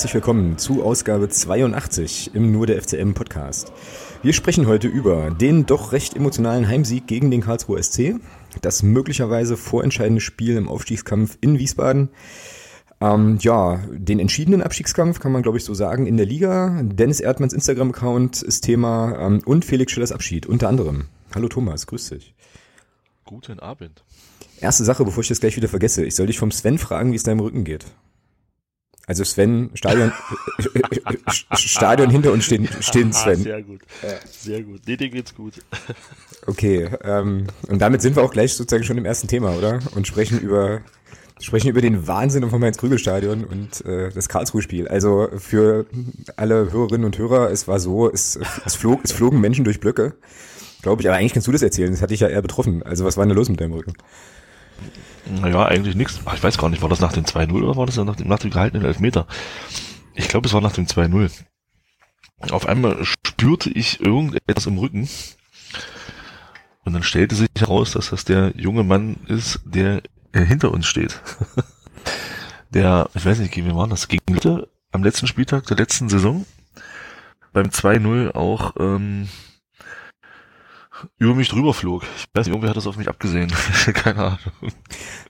herzlich willkommen zu Ausgabe 82 im Nur der FCM Podcast. Wir sprechen heute über den doch recht emotionalen Heimsieg gegen den Karlsruher SC, das möglicherweise vorentscheidende Spiel im Aufstiegskampf in Wiesbaden, ähm, ja, den entschiedenen Abstiegskampf kann man glaube ich so sagen in der Liga, Dennis Erdmanns Instagram-Account ist Thema ähm, und Felix Schillers Abschied unter anderem. Hallo Thomas, grüß dich. Guten Abend. Erste Sache, bevor ich das gleich wieder vergesse. Ich soll dich vom Sven fragen, wie es deinem Rücken geht. Also Sven, Stadion, Stadion hinter uns stehen, stehen Sven. Sehr gut, sehr gut. Nee, dir geht's gut. Okay, ähm, und damit sind wir auch gleich sozusagen schon im ersten Thema, oder? Und sprechen über sprechen über den Wahnsinn vom Heinz-Krügel-Stadion und äh, das Karlsruhe-Spiel. Also für alle Hörerinnen und Hörer, es war so, es, es, flog, es flogen Menschen durch Blöcke, glaube ich. Aber eigentlich kannst du das erzählen, das hatte ich ja eher betroffen. Also was war denn los mit deinem Rücken? Naja, eigentlich nichts. Ich weiß gar nicht, war das nach dem 2-0 oder war das nach dem, nach dem gehaltenen Elfmeter? Ich glaube, es war nach dem 2-0. Auf einmal spürte ich irgendetwas im Rücken. Und dann stellte sich heraus, dass das der junge Mann ist, der hinter uns steht. der, ich weiß nicht, wie war das? Gegen Lütte am letzten Spieltag der letzten Saison. Beim 2-0 auch ähm, über mich drüber flog. Ich weiß nicht, irgendwer hat das auf mich abgesehen. Keine Ahnung.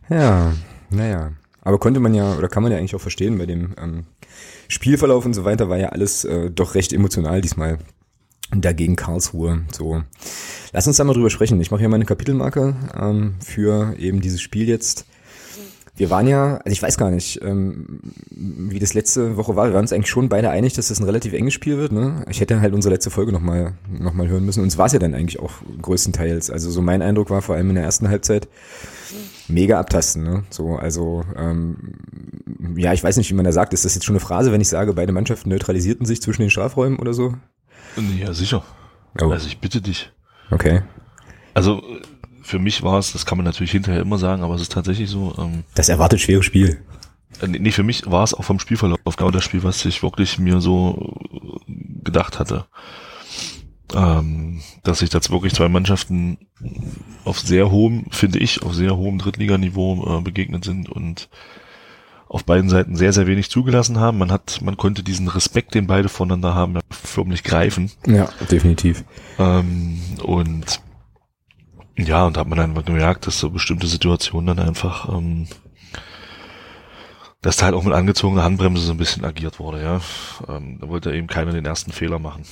Ja, naja. Aber konnte man ja, oder kann man ja eigentlich auch verstehen, bei dem ähm, Spielverlauf und so weiter war ja alles äh, doch recht emotional diesmal. Dagegen Karlsruhe. So. Lass uns da mal drüber sprechen. Ich mache hier meine Kapitelmarke ähm, für eben dieses Spiel jetzt. Wir waren ja, also ich weiß gar nicht, ähm, wie das letzte Woche war. Wir waren uns eigentlich schon beide einig, dass das ein relativ enges Spiel wird. Ne? Ich hätte halt unsere letzte Folge nochmal noch mal hören müssen. Und es war es ja dann eigentlich auch größtenteils. Also so mein Eindruck war vor allem in der ersten Halbzeit mega abtasten. Ne? So, also ähm, ja, ich weiß nicht, wie man da sagt. Ist das jetzt schon eine Phrase, wenn ich sage, beide Mannschaften neutralisierten sich zwischen den Strafräumen oder so? Ja, sicher. Oh. Also ich bitte dich. Okay. Also für mich war es, das kann man natürlich hinterher immer sagen, aber es ist tatsächlich so. Ähm, das erwartet schwere Spiel. Äh, nee, für mich war es auch vom Spielverlauf genau das Spiel, was ich wirklich mir so gedacht hatte. Ähm, dass sich jetzt wirklich zwei Mannschaften auf sehr hohem, finde ich, auf sehr hohem Drittliganiveau äh, begegnet sind und auf beiden Seiten sehr, sehr wenig zugelassen haben. Man hat, man konnte diesen Respekt, den beide voneinander haben, förmlich greifen. Ja, definitiv. Ähm, und ja, und da hat man einfach gemerkt, dass so bestimmte Situationen dann einfach, ähm, dass da halt auch mit angezogener Handbremse so ein bisschen agiert wurde, ja. Ähm, da wollte eben keiner den ersten Fehler machen.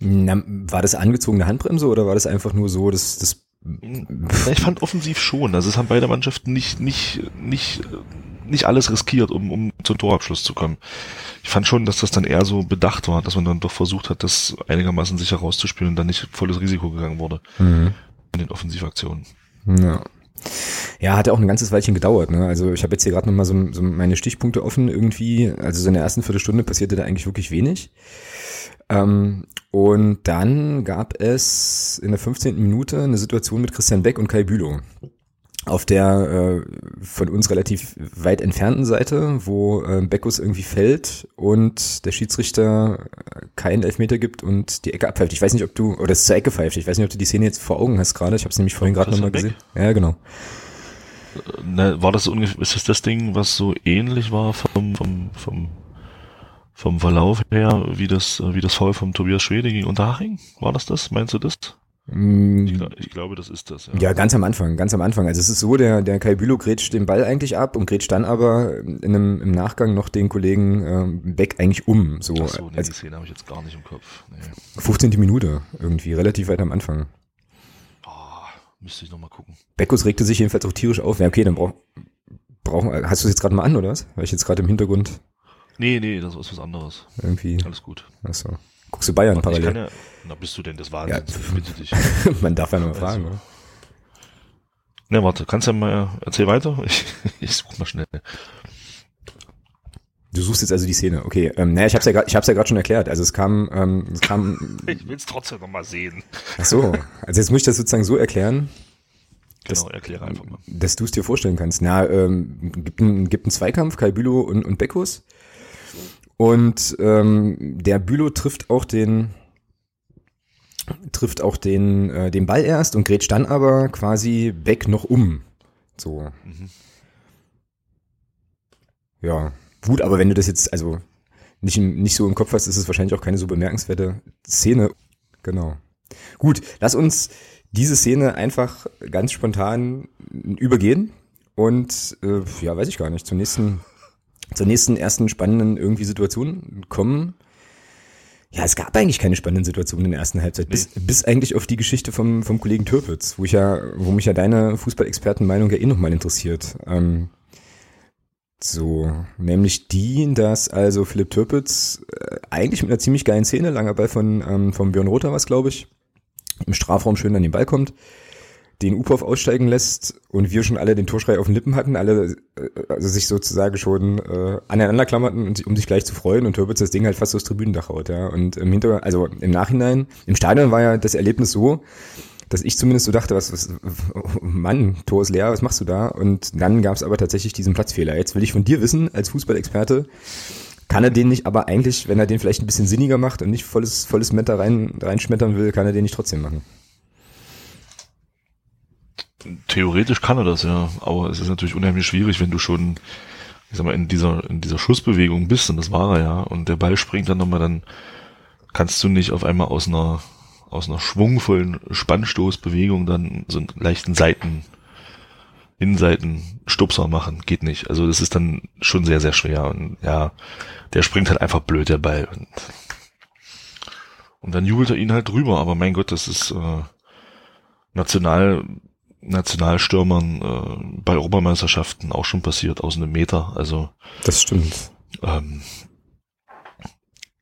Na, war das angezogene Handbremse oder war das einfach nur so, dass das ich fand offensiv schon. Also es haben beide Mannschaften nicht, nicht, nicht, nicht alles riskiert, um, um zum Torabschluss zu kommen. Ich fand schon, dass das dann eher so bedacht war, dass man dann doch versucht hat, das einigermaßen sicher rauszuspielen und dann nicht volles Risiko gegangen wurde. Mhm in den Offensivaktionen. Ja. Ja, hat ja auch ein ganzes Weilchen gedauert. Ne? Also ich habe jetzt hier gerade nochmal so, so meine Stichpunkte offen irgendwie. Also so in der ersten Viertelstunde passierte da eigentlich wirklich wenig. Ähm, und dann gab es in der 15. Minute eine Situation mit Christian Beck und Kai Bülow auf der äh, von uns relativ weit entfernten Seite, wo äh, Beckus irgendwie fällt und der Schiedsrichter keinen Elfmeter gibt und die Ecke abpfeift. Ich weiß nicht, ob du, oder es zur Ecke pfeift, ich weiß nicht, ob du die Szene jetzt vor Augen hast gerade. Ich habe es nämlich vorhin gerade nochmal gesehen. Ja, genau. Ne, war das ungefähr, ist das das Ding, was so ähnlich war vom, vom, vom, vom Verlauf her, wie das, wie das Foul vom Tobias Schwede gegen Unterhaching? War das das? Meinst du das? Mm. Ich, ich, glaube, das ist das. Ja. ja. ganz am Anfang, ganz am Anfang. Also es ist so, der, der Kai Bülow grätscht den Ball eigentlich ab und grätscht dann aber in einem, im Nachgang noch den Kollegen ähm, Beck eigentlich um. So, Ach so nee, also, die Szene habe ich jetzt gar nicht im Kopf. Nee. 15. Minute irgendwie, relativ weit am Anfang. Oh, müsste ich nochmal gucken. Beckus regte sich jedenfalls auch tierisch auf. Ja, okay, dann brauch, brauchen hast du es jetzt gerade mal an, oder was? Weil ich jetzt gerade im Hintergrund... Nee, nee, das ist was anderes. Irgendwie. Alles gut. Achso. Guckst du Bayern parallel? Ja, na, bist du denn des Wahnsinns? Ja, bitte dich. Man darf ja nur fragen, oder? Ne, warte, kannst du mal, erzähl weiter? Ich, ich such mal schnell. Du suchst jetzt also die Szene, okay. Ähm, naja, ich hab's ja ich hab's ja gerade schon erklärt. Also es kam, ähm, es kam. ich will's trotzdem nochmal sehen. Ach so, also jetzt muss ich das sozusagen so erklären. Genau, erkläre einfach mal. Dass du es dir vorstellen kannst. Na, ähm, gibt einen, gibt einen Zweikampf, Kai Bülow und, und Beckus. Und ähm, der Bülow trifft auch den, trifft auch den, äh, den Ball erst und grätscht dann aber quasi Beck noch um. So. Mhm. Ja. gut, aber wenn du das jetzt, also nicht, nicht so im Kopf hast, ist es wahrscheinlich auch keine so bemerkenswerte Szene. Genau. Gut, lass uns diese Szene einfach ganz spontan übergehen und äh, ja, weiß ich gar nicht, zur nächsten, zur nächsten ersten spannenden irgendwie Situation kommen. Ja, es gab eigentlich keine spannenden Situationen in der ersten Halbzeit, bis, bis eigentlich auf die Geschichte vom, vom Kollegen Türpitz, wo ich ja, wo mich ja deine Fußballexpertenmeinung ja eh nochmal interessiert. Ähm, so, nämlich die, dass also Philipp Türpitz äh, eigentlich mit einer ziemlich geilen Szene, langer Ball von, ähm, von Björn Rother was, glaube ich, im Strafraum schön an den Ball kommt, den Upov aussteigen lässt und wir schon alle den Torschrei auf den Lippen hatten, alle äh, also sich sozusagen schon äh, aneinander klammerten, um sich gleich zu freuen und Türpitz das Ding halt fast aufs Tribünendach haut, ja. Und im Hinter, also im Nachhinein, im Stadion war ja das Erlebnis so, dass ich zumindest so dachte, was, was Mann, Tor ist leer, was machst du da? Und dann gab es aber tatsächlich diesen Platzfehler. Jetzt will ich von dir wissen, als Fußballexperte, kann er den nicht aber eigentlich, wenn er den vielleicht ein bisschen sinniger macht und nicht volles, volles Meta rein, reinschmettern will, kann er den nicht trotzdem machen? Theoretisch kann er das, ja. Aber es ist natürlich unheimlich schwierig, wenn du schon, ich sag mal, in dieser, in dieser Schussbewegung bist, und das war er ja, und der Ball springt dann nochmal, dann kannst du nicht auf einmal aus einer, aus einer schwungvollen Spannstoßbewegung dann so einen leichten Seiten, Innenseiten-Stupser machen. Geht nicht. Also das ist dann schon sehr, sehr schwer. Und ja, der springt halt einfach blöd, der Ball. Und, und dann jubelt er ihn halt drüber. Aber mein Gott, das ist äh, national Nationalstürmern äh, bei Europameisterschaften auch schon passiert, aus einem Meter. Also das stimmt. Ähm,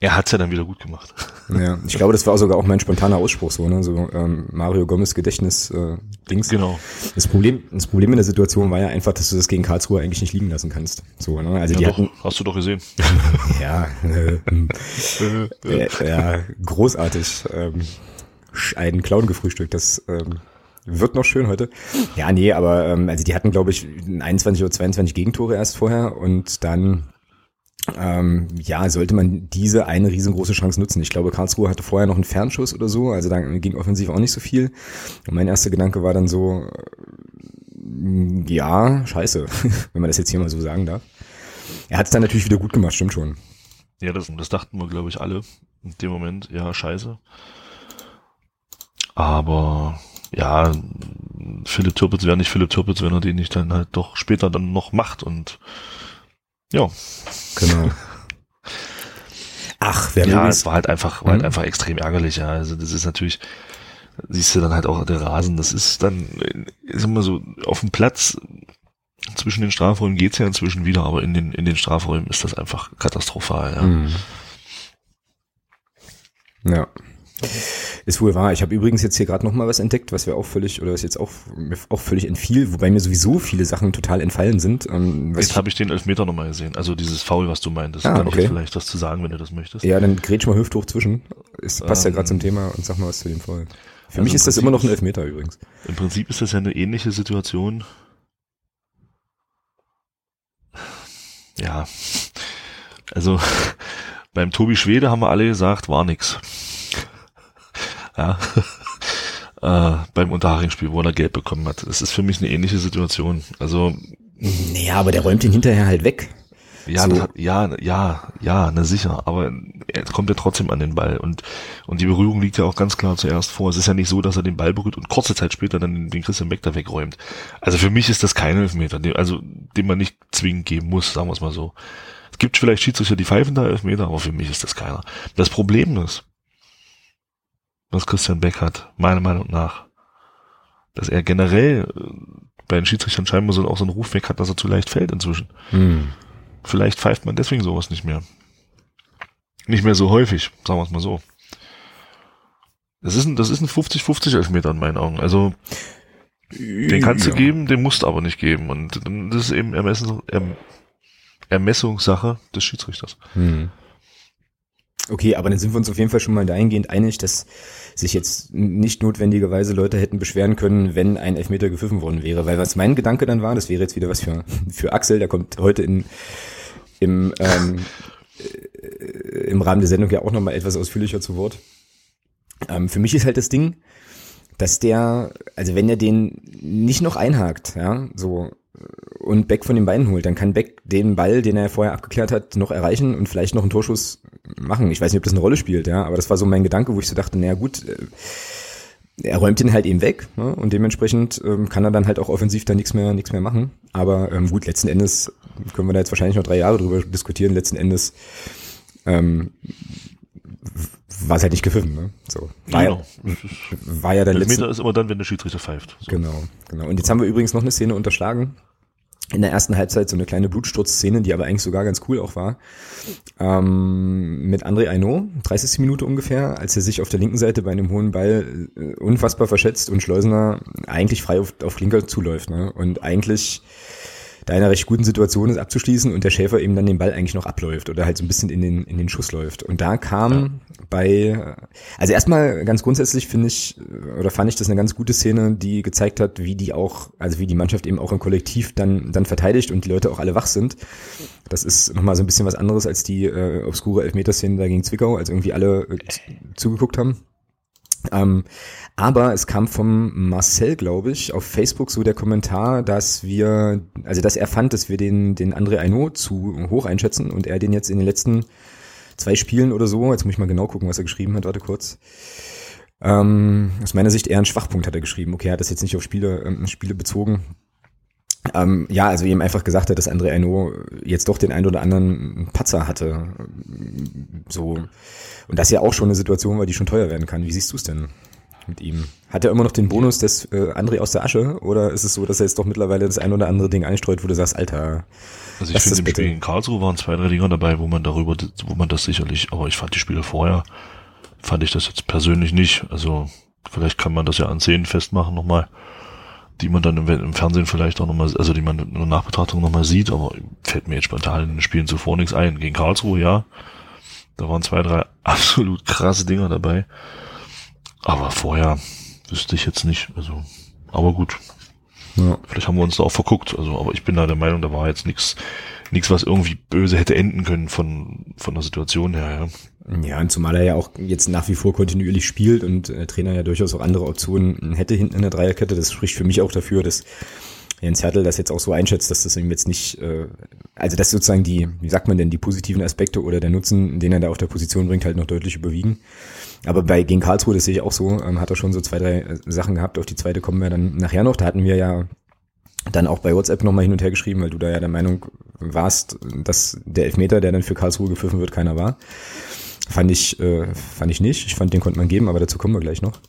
er hat's ja dann wieder gut gemacht. Ja, ich glaube, das war sogar auch mein spontaner Ausspruch so, ne? So ähm, Mario Gomez Gedächtnis äh, Dings. Genau. Das Problem, das Problem in der Situation war ja einfach, dass du das gegen Karlsruhe eigentlich nicht liegen lassen kannst. So, ne? Also ja, die doch, hatten, hast du doch gesehen. ja, äh, äh, ja, großartig. Ähm, einen Clown gefrühstückt. Das ähm, wird noch schön heute. Ja, nee, aber ähm, also die hatten, glaube ich, 21 oder 22 Gegentore erst vorher und dann ähm, ja, sollte man diese eine riesengroße Chance nutzen. Ich glaube, Karlsruhe hatte vorher noch einen Fernschuss oder so, also da ging offensiv auch nicht so viel. Und mein erster Gedanke war dann so, äh, ja, scheiße, wenn man das jetzt hier mal so sagen darf. Er hat es dann natürlich wieder gut gemacht, stimmt schon. Ja, das, das dachten wir, glaube ich, alle in dem Moment. Ja, scheiße. Aber ja, Philipp Türpitz wäre nicht Philipp Türpitz, wenn er den nicht dann halt doch später dann noch macht und ja. Genau. Ach, wer Ja, es war halt einfach, war halt einfach extrem ärgerlich, ja. Also das ist natürlich, siehst du dann halt auch der Rasen, das ist dann, ist immer so, auf dem Platz zwischen den Strafräumen geht's ja inzwischen wieder, aber in den, in den Strafräumen ist das einfach katastrophal, ja. Mhm. Ja. Ist wohl wahr. Ich habe übrigens jetzt hier gerade noch mal was entdeckt, was wir auch völlig oder was jetzt auch mir auch völlig entfiel, wobei mir sowieso viele Sachen total entfallen sind. Ähm, Jetzt habe ich den Elfmeter nochmal gesehen. Also dieses Foul, was du meintest. Ah, Kann ich okay. jetzt vielleicht was zu sagen, wenn du das möchtest. ja, dann grätsch mal hüfthoch zwischen. Es passt ja Ähm, gerade zum Thema und sag mal was zu dem Fall. Für also mich ist das Prinzip immer noch ein Elfmeter übrigens. Im Prinzip ist das ja eine ähnliche Situation. Ja. Also beim Tobi Schwede haben wir alle gesagt, war nix. Ja. äh, beim Unterhaching-Spiel, wo er Geld bekommen hat. Das ist für mich eine ähnliche Situation. Also Naja, aber der räumt ihn hinterher halt weg. ja, So. hat, ja, ja, ja, na sicher, aber er kommt ja trotzdem an den Ball und und die Berührung liegt ja auch ganz klar zuerst vor. Es ist ja nicht so, dass er den Ball berührt und kurze Zeit später dann den, den Christian Beck da wegräumt. Also für mich ist das kein Elfmeter, den, also den man nicht zwingend geben muss, sagen wir es mal so. Es gibt vielleicht Schiedsrichter, die pfeifen da Elfmeter, aber für mich ist das keiner. Das Problem ist, was Christian Beck hat, meiner Meinung nach, dass er generell äh, bei den Schiedsrichtern scheinbar so auch so einen Ruf weg hat, dass er zu leicht fällt inzwischen. Hm. Vielleicht pfeift man deswegen sowas nicht mehr. Nicht mehr so häufig, sagen wir es mal so. Das ist ein, das ist ein 50-50 Elfmeter in meinen Augen. Also, den kannst ja. du geben, den musst du aber nicht geben. Und das ist eben erm, Ermessungssache des Schiedsrichters. Hm. Okay, aber dann sind wir uns auf jeden Fall schon mal dahingehend einig, dass sich jetzt nicht notwendigerweise Leute hätten beschweren können, wenn ein Elfmeter gepfiffen worden wäre. Weil was mein Gedanke dann war, das wäre jetzt wieder was für, für Axel, der kommt heute in, im, ähm, äh, im Rahmen der Sendung ja auch nochmal etwas ausführlicher zu Wort. Ähm, für mich ist halt das Ding, dass der, also wenn er den nicht noch einhakt, ja, so, und Beck von den Beinen holt. Dann kann Beck den Ball, den er vorher abgeklärt hat, noch erreichen und vielleicht noch einen Torschuss machen. Ich weiß nicht, ob das eine Rolle spielt, ja, aber das war so mein Gedanke, wo ich so dachte, naja gut, äh, er räumt den halt eben weg ne? und dementsprechend ähm, kann er dann halt auch offensiv da nichts mehr nichts mehr machen. Aber ähm, gut, letzten Endes können wir da jetzt wahrscheinlich noch drei Jahre drüber diskutieren. Letzten Endes ähm, war es halt nicht gepfiffen. Ne? So war, Genau. ja, war ja dann letzten Meter ist immer dann, wenn der Schiedsrichter pfeift. So. Genau, genau. Und jetzt haben wir übrigens noch eine Szene unterschlagen. In der ersten Halbzeit so eine kleine Blutsturzszene, die aber eigentlich sogar ganz cool auch war. Ähm, mit André Aino, 30. Minute ungefähr, als er sich auf der linken Seite bei einem hohen Ball äh, unfassbar verschätzt und Schleusener eigentlich frei auf, auf Klinker zuläuft. Ne? Und eigentlich da in einer recht guten Situation ist abzuschließen und der Schäfer eben dann den Ball eigentlich noch abläuft oder halt so ein bisschen in den, in den Schuss läuft. Und da kam bei, also erstmal ganz grundsätzlich finde ich, oder fand ich das eine ganz gute Szene, die gezeigt hat, wie die auch, also wie die Mannschaft eben auch im Kollektiv dann, dann verteidigt und die Leute auch alle wach sind. Das ist nochmal so ein bisschen was anderes als die äh, obskure Elfmeterszene da gegen Zwickau, als irgendwie alle äh, zugeguckt haben. Ähm, aber es kam vom Marcel, glaube ich, auf Facebook so der Kommentar, dass wir, also dass er fand, dass wir den, den André Aino zu hoch einschätzen und er den jetzt in den letzten zwei Spielen oder so, jetzt muss ich mal genau gucken, was er geschrieben hat, warte kurz. Ähm, aus meiner Sicht eher ein Schwachpunkt hat er geschrieben. Okay, er hat das jetzt nicht auf Spiele, ähm, Spiele bezogen. Ähm, ja, also ihm einfach gesagt hat, dass André Aino jetzt doch den ein oder anderen Patzer hatte. So. Und das ja auch schon eine Situation war, die schon teuer werden kann. Wie siehst du es denn mit ihm? Hat er immer noch den Bonus des äh, André aus der Asche? Oder ist es so, dass er jetzt doch mittlerweile das ein oder andere Ding einstreut, wo du sagst, Alter, Also ich finde im. Spiel in Karlsruhe waren zwei, drei Dinger dabei, wo man darüber, wo man das sicherlich, aber ich fand die Spiele vorher, fand ich das jetzt persönlich nicht. Also vielleicht kann man das ja an Szenen festmachen nochmal, die man dann im, im Fernsehen vielleicht auch nochmal, also die man in der Nachbetrachtung nochmal sieht, aber fällt mir jetzt spontan in den Spielen zuvor nichts ein. Gegen Karlsruhe, ja. Da waren zwei, drei absolut krasse Dinger dabei. Aber vorher wüsste ich jetzt nicht. Also, aber gut. ja. Vielleicht haben wir uns da auch verguckt. Also, aber ich bin da der Meinung, da war jetzt nichts, nichts, was irgendwie böse hätte enden können von, von der Situation her, ja. Ja, und zumal er ja auch jetzt nach wie vor kontinuierlich spielt und äh, Trainer ja durchaus auch andere Optionen hätte hinten in der Dreierkette. Das spricht für mich auch dafür, dass Jens Hertel das jetzt auch so einschätzt, dass das ihm jetzt nicht, äh, also dass sozusagen die, wie sagt man denn, die positiven Aspekte oder der Nutzen, den er da auf der Position bringt, halt noch deutlich überwiegen. Aber bei gegen Karlsruhe, das sehe ich auch so, ähm, hat er schon so zwei, drei äh, Sachen gehabt. Auf die zweite kommen wir dann nachher noch. Da hatten wir ja dann auch bei WhatsApp nochmal hin und her geschrieben, weil du da ja der Meinung warst, dass der Elfmeter, der dann für Karlsruhe gepfiffen wird, keiner war. Fand ich, äh, fand ich nicht. Ich fand, den konnte man geben, aber dazu kommen wir gleich noch.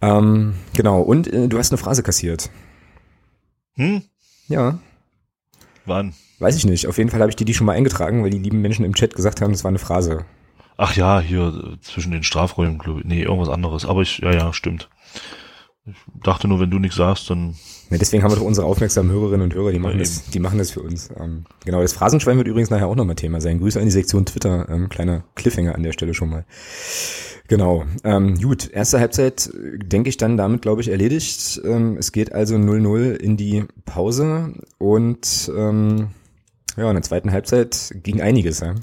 Ähm, genau, und äh, du hast eine Phrase kassiert. Hm? Ja, Wann? weiß ich nicht. Auf jeden Fall habe ich dir die schon mal eingetragen, weil die lieben Menschen im Chat gesagt haben, das war eine Phrase. Ach ja, hier äh, zwischen den Strafräumen, glaube ich. Nee, irgendwas anderes. Aber ich, ja, ja, stimmt. Ich dachte nur, wenn du nichts sagst, dann Ja, deswegen haben wir doch unsere aufmerksamen Hörerinnen und Hörer, die machen, Ja, das, die machen das für uns. Ähm, genau, das Phrasenschwein wird übrigens nachher auch nochmal Thema sein. Grüße an die Sektion Twitter, ähm, kleiner Cliffhanger an der Stelle schon mal. Genau, ähm, gut, erste Halbzeit, äh, denke ich dann damit, glaube ich, erledigt. Ähm, es geht also 0-0 in die Pause und ähm, ja, in der zweiten Halbzeit ging einiges. Ja.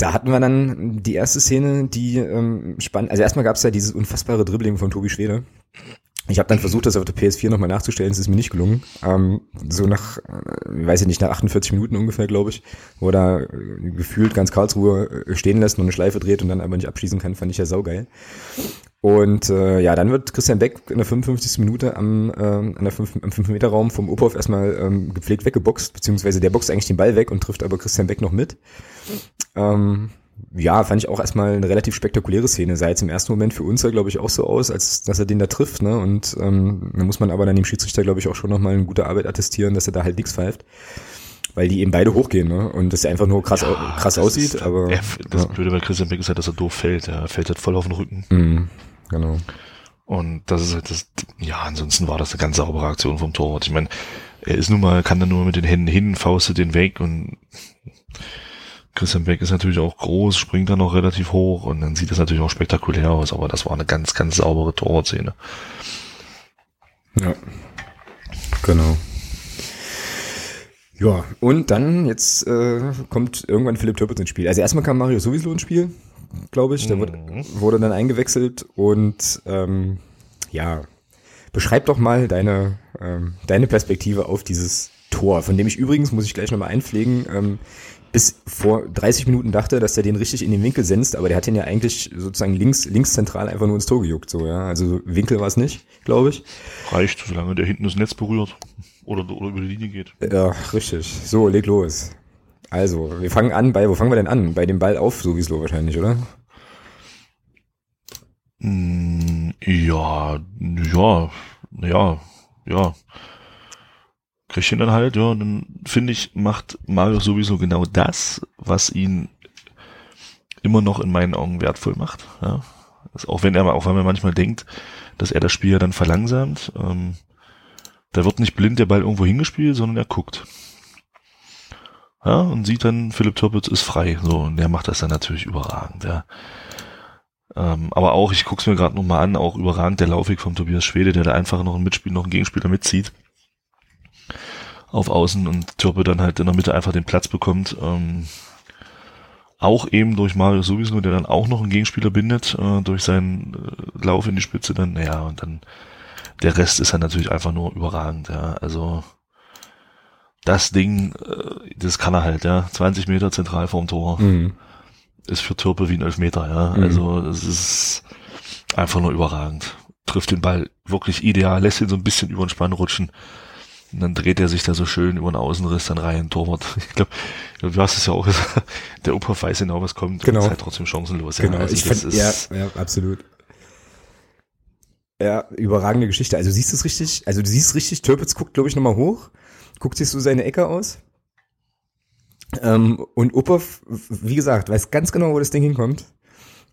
Da hatten wir dann die erste Szene, die ähm, spannend, also erstmal gab es ja dieses unfassbare Dribbling von Tobi Schwede. Ich habe dann versucht, das auf der PS4 nochmal nachzustellen, es ist mir nicht gelungen. Ähm, so nach, äh, weiß ich nicht, nach 48 Minuten ungefähr, glaube ich, wo er äh, gefühlt ganz Karlsruhe äh, stehen lässt und eine Schleife dreht und dann aber nicht abschließen kann, fand ich ja saugeil. Und äh, ja, dann wird Christian Beck in der 55. Minute am, äh, an der 5, am 5-Meter-Raum vom Ophoff erstmal ähm, gepflegt weggeboxt, beziehungsweise der boxt eigentlich den Ball weg und trifft aber Christian Beck noch mit. Ähm, ja, fand ich auch erstmal eine relativ spektakuläre Szene. Sah jetzt im ersten Moment für uns ja, glaube ich, auch so aus, als dass er den da trifft. Ne? Und ähm, da muss man aber dann dem Schiedsrichter, glaube ich, auch schon nochmal eine gute Arbeit attestieren, dass er da halt nichts pfeift. Weil die eben beide hochgehen, ne? Und das ja einfach nur krass, au- krass aussieht, ist, aber. Er, das ja. Blöde bei Christian Beck ist halt, dass er doof fällt. Er fällt halt voll auf den Rücken. Mhm, genau. Und das ist halt das, ja, ansonsten war das eine ganz saubere Aktion vom Torwart. Ich meine, er ist nun mal, kann dann nur mit den Händen hin, faustet den weg und Christian Beck ist natürlich auch groß, springt dann noch relativ hoch und dann sieht das natürlich auch spektakulär aus, aber das war eine ganz, ganz saubere Torwartszene. Ja. Genau. Ja, und dann, jetzt äh, kommt irgendwann Philipp Türpitz ins Spiel. Also erstmal kam Mario sowieso ins Spiel, glaube ich. Der wurde, Mhm. wurde dann eingewechselt und ähm, ja, beschreib doch mal deine ähm, deine Perspektive auf dieses Tor, von dem ich übrigens, muss ich gleich nochmal einpflegen, ähm, bis vor 30 Minuten dachte, dass der den richtig in den Winkel senzt, aber der hat den ja eigentlich sozusagen links, links zentral einfach nur ins Tor gejuckt, so, ja. Also Winkel war es nicht, glaube ich. Reicht, solange der hinten das Netz berührt oder, oder über die Linie geht. Ja, richtig. So, leg los. Also, wir fangen an bei, wo fangen wir denn an? Bei dem Ball auf, sowieso wahrscheinlich, oder? Mm, ja, ja, ja, ja. Kriegt ihn dann halt, ja, und dann finde ich, macht Mario sowieso genau das, was ihn immer noch in meinen Augen wertvoll macht. Ja. Das, auch wenn er auch wenn man manchmal denkt, dass er das Spiel ja dann verlangsamt, ähm, da wird nicht blind der Ball irgendwo hingespielt, sondern er guckt. Ja, und sieht dann, Philipp Türpitz ist frei. So, und der macht das dann natürlich überragend, ja. Ähm, aber auch, ich guck's mir gerade nochmal an, auch überragend der Laufweg vom Tobias Schwede, der da einfach noch ein Mitspiel, noch ein Gegenspieler mitzieht. Auf Außen und Türpe dann halt in der Mitte einfach den Platz bekommt. Ähm, auch eben durch Mario sowieso, der dann auch noch einen Gegenspieler bindet, äh, durch seinen äh, Lauf in die Spitze dann, naja, und dann der Rest ist dann natürlich einfach nur überragend, ja. Also das Ding, äh, das kann er halt, ja. 20 Meter zentral vorm Tor. Mhm. Ist für Türpe wie ein Elfmeter, ja. Mhm. Also es ist einfach nur überragend. Trifft den Ball wirklich ideal, lässt ihn so ein bisschen über den Spann rutschen. Und dann dreht er sich da so schön über den Außenriss dann rein, Torwart. Ich glaube, glaub, du hast es ja auch gesagt, der Opa weiß genau, was kommt genau. und ist halt trotzdem chancenlos. Genau, ja. also ich fand, ja, ja, absolut. Ja, überragende Geschichte. Also siehst du es richtig? Also du siehst richtig, Türpitz guckt, glaube ich, nochmal hoch, guckt sich so seine Ecke aus. Ähm, und Uphoff, wie gesagt, weiß ganz genau, wo das Ding hinkommt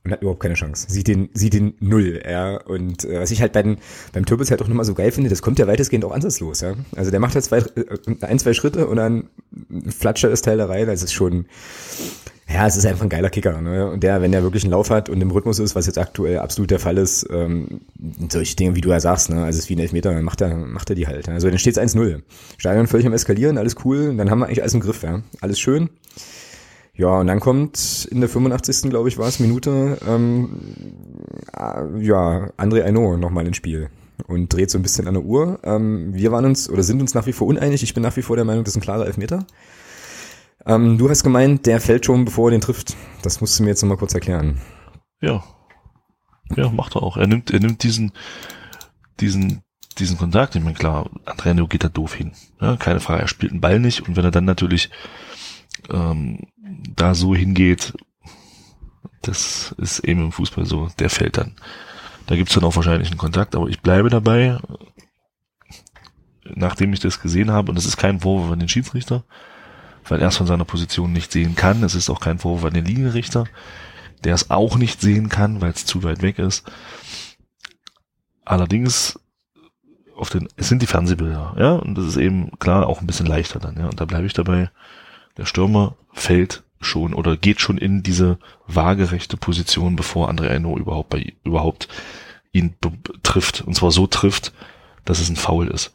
und hat überhaupt keine Chance. Sieht den, sieht den null, ja. Und äh, was ich halt beim, beim Turbos halt auch nochmal so geil finde, das kommt ja weitestgehend auch ansatzlos, ja. Also der macht halt zwei, äh, ein, zwei Schritte und dann flatscht das Teil da rein. Das ist schon, ja, es ist einfach ein geiler Kicker. Ne? Und der, wenn der wirklich einen Lauf hat und im Rhythmus ist, was jetzt aktuell absolut der Fall ist, ähm, solche Dinge, wie du ja sagst, ne? also es ist wie ein Elfmeter, dann macht er, macht er die halt. Also dann steht es 1-0. Stadion völlig am Eskalieren, alles cool, dann haben wir eigentlich alles im Griff, ja. Alles schön. Ja, und dann kommt in der 85. glaube ich war es, Minute, ähm, äh, ja, André Aino nochmal ins Spiel und dreht so ein bisschen an der Uhr. Ähm, wir waren uns oder sind uns nach wie vor uneinig. Ich bin nach wie vor der Meinung, das ist ein klarer Elfmeter. Ähm, du hast gemeint, der fällt schon, bevor er den trifft. Das musst du mir jetzt nochmal kurz erklären. Ja. Ja, macht er auch. Er nimmt, er nimmt diesen, diesen, diesen Kontakt. Ich meine, klar, Andrea geht da doof hin. Ja, keine Frage. Er spielt den Ball nicht. Und wenn er dann natürlich ähm, da so hingeht, das ist eben im Fußball so, der fällt dann. Da gibt's dann auch wahrscheinlich einen Kontakt, aber ich bleibe dabei, nachdem ich das gesehen habe, und das ist kein Vorwurf an den Schiedsrichter, weil er es von seiner Position nicht sehen kann. Es ist auch kein Vorwurf an den Linienrichter, der es auch nicht sehen kann, weil es zu weit weg ist. Allerdings auf den, es sind die Fernsehbilder, ja, und das ist eben klar auch ein bisschen leichter dann, ja, und da bleibe ich dabei. Der Stürmer fällt schon oder geht schon in diese waagerechte Position, bevor André Aino überhaupt bei überhaupt ihn trifft. Und zwar so trifft, dass es ein Foul ist.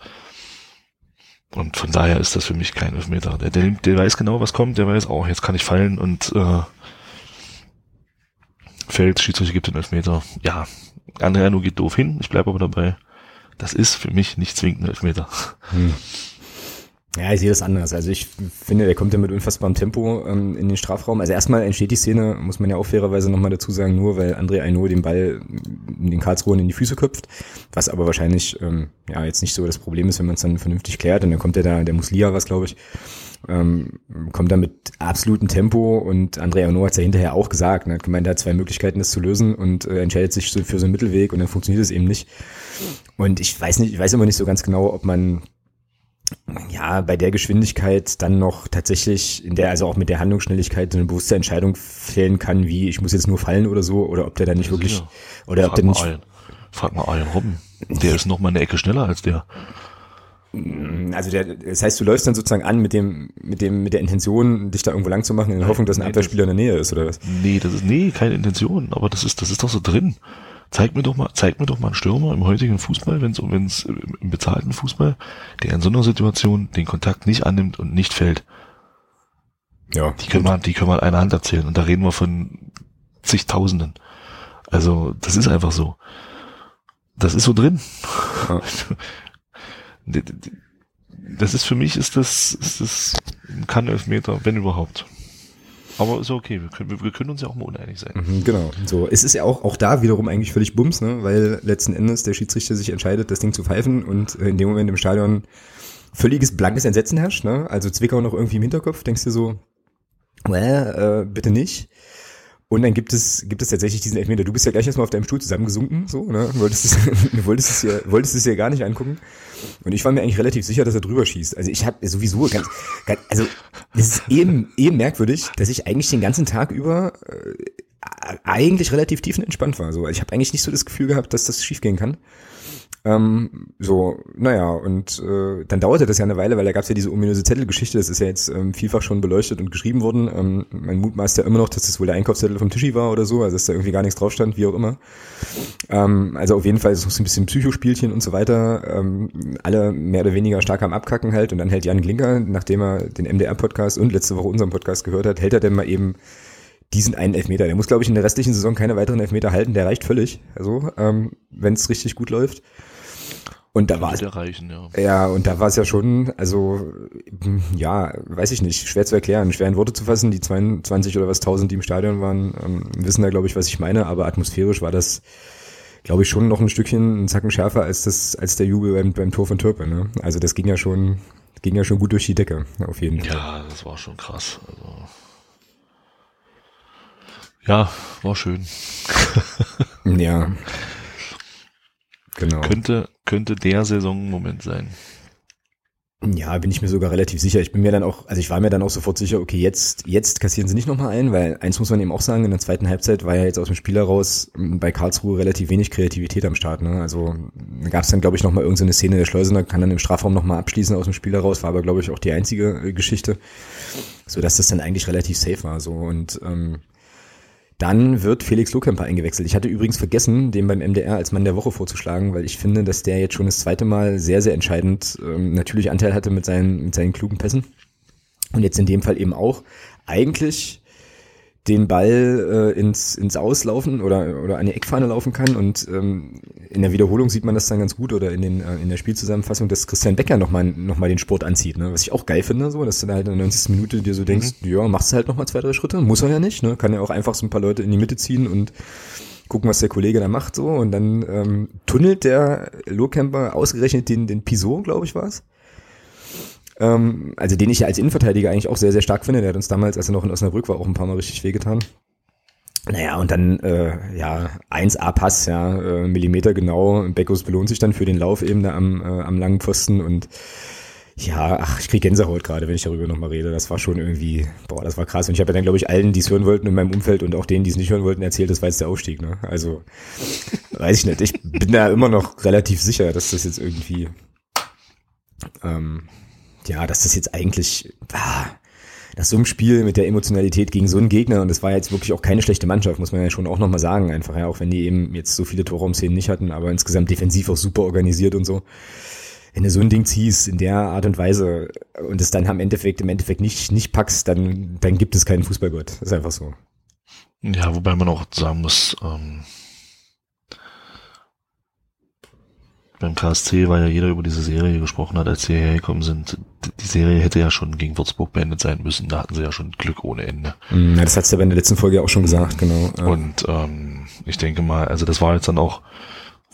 Und von daher ist das für mich kein Elfmeter. Der, der, der weiß genau, was kommt, der weiß auch, oh, jetzt kann ich fallen und äh, fällt, Schiedsrichter gibt den Elfmeter. Ja, Andrea geht doof hin, ich bleibe aber dabei. Das ist für mich nicht zwingend ein Elfmeter. Hm. Ja, ich sehe das anders. Also ich finde, der kommt ja mit unfassbarem Tempo ähm, in den Strafraum. Also erstmal entsteht die Szene, muss man ja auch fairerweise nochmal dazu sagen, nur weil André Aino den Ball in den Karlsruhen in die Füße köpft, was aber wahrscheinlich ähm, ja jetzt nicht so das Problem ist, wenn man es dann vernünftig klärt. Und dann kommt der da, der Muslia was, glaube ich, ähm, kommt da mit absolutem Tempo und André Aino hat es ja hinterher auch gesagt, ne, hat gemeint, er hat zwei Möglichkeiten, das zu lösen und äh, entscheidet sich für so einen Mittelweg und dann funktioniert es eben nicht. Und ich weiß nicht, ich weiß immer nicht so ganz genau, ob man ja, bei der Geschwindigkeit dann noch tatsächlich, in der, also auch mit der Handlungsschnelligkeit eine bewusste Entscheidung fällen kann, wie ich muss jetzt nur fallen oder so, oder ob der dann nicht ja, wirklich, oder frag ob der nicht. Ian, frag mal Ian Robben. Der ist noch mal eine Ecke schneller als der. Mm, also der, das heißt, du läufst dann sozusagen an mit dem, mit dem, mit der Intention, dich da irgendwo lang zu machen, in der Hoffnung, dass ein nee, Abwehrspieler in der Nähe ist, oder was? Nee, das ist, nee, keine Intention, aber das ist, das ist doch so drin. Zeig mir doch mal, zeig mir doch mal einen Stürmer im heutigen Fußball, wenn es wenn es im bezahlten Fußball, der in so einer Situation den Kontakt nicht annimmt und nicht fällt. Ja. Die können wir, die können wir an einer Hand erzählen und da reden wir von zigtausenden. Also, das ist einfach so. Das ist so drin. Ja. das ist für mich ist das, ist das kann Elfmeter, wenn überhaupt. Aber ist okay, wir können, wir können uns ja auch mal uneinig sein. Mhm, genau. So, es ist ja auch, auch da wiederum eigentlich völlig Bums, ne? weil letzten Endes der Schiedsrichter sich entscheidet, das Ding zu pfeifen und in dem Moment im Stadion völliges blankes Entsetzen herrscht. Ne? Also Zwickau noch irgendwie im Hinterkopf, denkst du so, well, äh, bitte nicht. Und dann gibt es, gibt es tatsächlich diesen Elfmeter. Du bist ja gleich erstmal auf deinem Stuhl zusammengesunken, so, ne? Wolltest es, du wolltest es ja, wolltest es ja gar nicht angucken. Und ich war mir eigentlich relativ sicher, dass er drüber schießt. Also ich habe sowieso ganz, ganz also es ist eben, eben merkwürdig, dass ich eigentlich den ganzen Tag über äh, eigentlich relativ tiefenentspannt war. So, also ich habe eigentlich nicht so das Gefühl gehabt, dass das schiefgehen kann. Ähm, so, naja, und äh, dann dauerte das ja eine Weile, weil da gab es ja diese ominöse Zettelgeschichte, das ist ja jetzt ähm, vielfach schon beleuchtet und geschrieben worden. Ähm, mein Mutmaß ja immer noch, dass das wohl der Einkaufszettel vom Tischi war oder so, also dass da irgendwie gar nichts drauf stand, wie auch immer. Ähm, also auf jeden Fall ist es ein bisschen Psychospielchen und so weiter. Ähm, alle mehr oder weniger stark am Abkacken halt und dann hält Jan Glinker, nachdem er den MDR-Podcast und letzte Woche unseren Podcast gehört hat, hält er dann mal eben diesen einen Elfmeter. Der muss, glaube ich, in der restlichen Saison keine weiteren Elfmeter halten. Der reicht völlig. Also, ähm, wenn es richtig gut läuft. Und da war es ja. ja, und da war es ja schon, also ja, weiß ich nicht, schwer zu erklären, schwer in Worte zu fassen. Die 22 oder was 1000, die im Stadion waren, ähm, wissen da, glaube ich, was ich meine. Aber atmosphärisch war das, glaube ich, schon noch ein Stückchen, ein Zacken schärfer als das, als der Jubel beim, beim Tor von Türpe. Ne? Also das ging ja schon, ging ja schon gut durch die Decke, auf jeden Fall. Ja, das war schon krass. Also ja, war schön. ja. Genau. Könnte, könnte der Saisonmoment sein. Ja, bin ich mir sogar relativ sicher. Ich bin mir dann auch, also ich war mir dann auch sofort sicher, okay, jetzt, jetzt kassieren sie nicht nochmal ein, weil eins muss man eben auch sagen, in der zweiten Halbzeit war ja jetzt aus dem Spiel heraus bei Karlsruhe relativ wenig Kreativität am Start. Ne? Also gab es dann, glaube ich, nochmal irgendeine Szene, der Schleusener kann dann im Strafraum nochmal abschließen aus dem Spiel heraus, war aber, glaube ich, auch die einzige äh, Geschichte, so dass das dann eigentlich relativ safe war. So und ähm, dann wird Felix Lohkemper eingewechselt. Ich hatte übrigens vergessen, den beim MDR als Mann der Woche vorzuschlagen, weil ich finde, dass der jetzt schon das zweite Mal sehr, sehr entscheidend ähm, natürlich Anteil hatte mit seinen, mit seinen klugen Pässen. Und jetzt in dem Fall eben auch. Eigentlich den Ball äh, ins, ins Auslaufen oder, oder an die Eckfahne laufen kann. Und ähm, in der Wiederholung sieht man das dann ganz gut oder in, den, äh, in der Spielzusammenfassung, dass Christian Becker nochmal noch mal den Sport anzieht, ne? was ich auch geil finde, so, dass du da halt in der 90. Minute dir so denkst, mhm. ja, machst du halt nochmal zwei, drei Schritte, muss er ja nicht, ne? kann ja auch einfach so ein paar Leute in die Mitte ziehen und gucken, was der Kollege da macht so und dann ähm, tunnelt der Lohcamper ausgerechnet den, den Pisot, glaube ich, war es ähm, also den ich ja als Innenverteidiger eigentlich auch sehr, sehr stark finde. Der hat uns damals, als er noch in Osnabrück war, auch ein paar Mal richtig wehgetan. Naja, und dann, äh, ja, 1A-Pass, ja, äh, Millimeter genau. Beckos belohnt sich dann für den Lauf eben da am, äh, am langen Pfosten und ja, ach, ich krieg Gänsehaut gerade, wenn ich darüber nochmal rede. Das war schon irgendwie, boah, das war krass. Und ich habe ja dann, glaube ich, allen, die es hören wollten in meinem Umfeld und auch denen, die es nicht hören wollten, erzählt, das war jetzt der Aufstieg. Ne? Also, weiß ich nicht. Ich bin da immer noch relativ sicher, dass das jetzt irgendwie ähm, ja, dass das jetzt eigentlich, ah, nach so einem Spiel mit der Emotionalität gegen so einen Gegner, und das war jetzt wirklich auch keine schlechte Mannschaft, muss man ja schon auch nochmal sagen, einfach, ja, auch wenn die eben jetzt so viele Torraumszenen nicht hatten, aber insgesamt defensiv auch super organisiert und so. Wenn du so ein Ding ziehst in der Art und Weise und es dann am Endeffekt, im Endeffekt nicht, nicht packst, dann, dann gibt es keinen Fußballgott. Das ist einfach so. Ja, wobei man auch sagen muss, ähm, beim KSC, weil ja jeder über diese Serie gesprochen hat, als sie hergekommen sind. Die Serie hätte ja schon gegen Würzburg beendet sein müssen. Da hatten sie ja schon Glück ohne Ende. Mm, ja, das hat's ja bei der letzten Folge auch schon gesagt, genau. Und ähm, ich denke mal, also das war jetzt dann auch,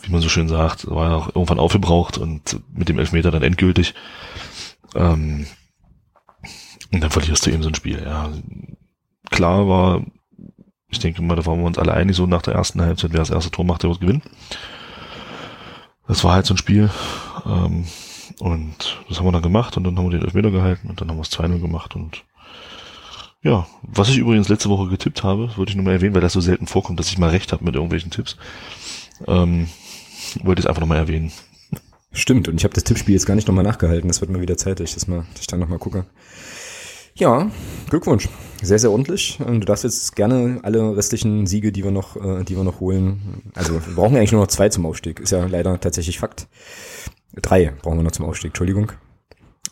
wie man so schön sagt, war ja auch irgendwann aufgebraucht und mit dem Elfmeter dann endgültig. Ähm, und dann verlierst du eben so ein Spiel. Ja, klar war, ich denke mal, da waren wir uns alle einig, so nach der ersten Halbzeit, wer das erste Tor macht, der wird gewinnen das war halt so ein Spiel. Ähm, und das haben wir dann gemacht und dann haben wir den Elfmeter gehalten und dann haben wir es 2-0 gemacht und ja, was ich übrigens letzte Woche getippt habe, wollte ich nur mal erwähnen, weil das so selten vorkommt, dass ich mal recht habe mit irgendwelchen Tipps. Ähm, wollte ich es einfach nochmal erwähnen. Stimmt, und ich habe das Tippspiel jetzt gar nicht nochmal nachgehalten. Das wird mir wieder Zeit, dass ich, das mal, dass ich dann nochmal gucke. Ja, Glückwunsch. Sehr, sehr ordentlich. Du darfst jetzt gerne alle restlichen Siege, die wir noch, äh, die wir noch holen. Also wir brauchen eigentlich nur noch zwei zum Aufstieg. Ist ja leider tatsächlich Fakt. Drei brauchen wir noch zum Aufstieg, Entschuldigung.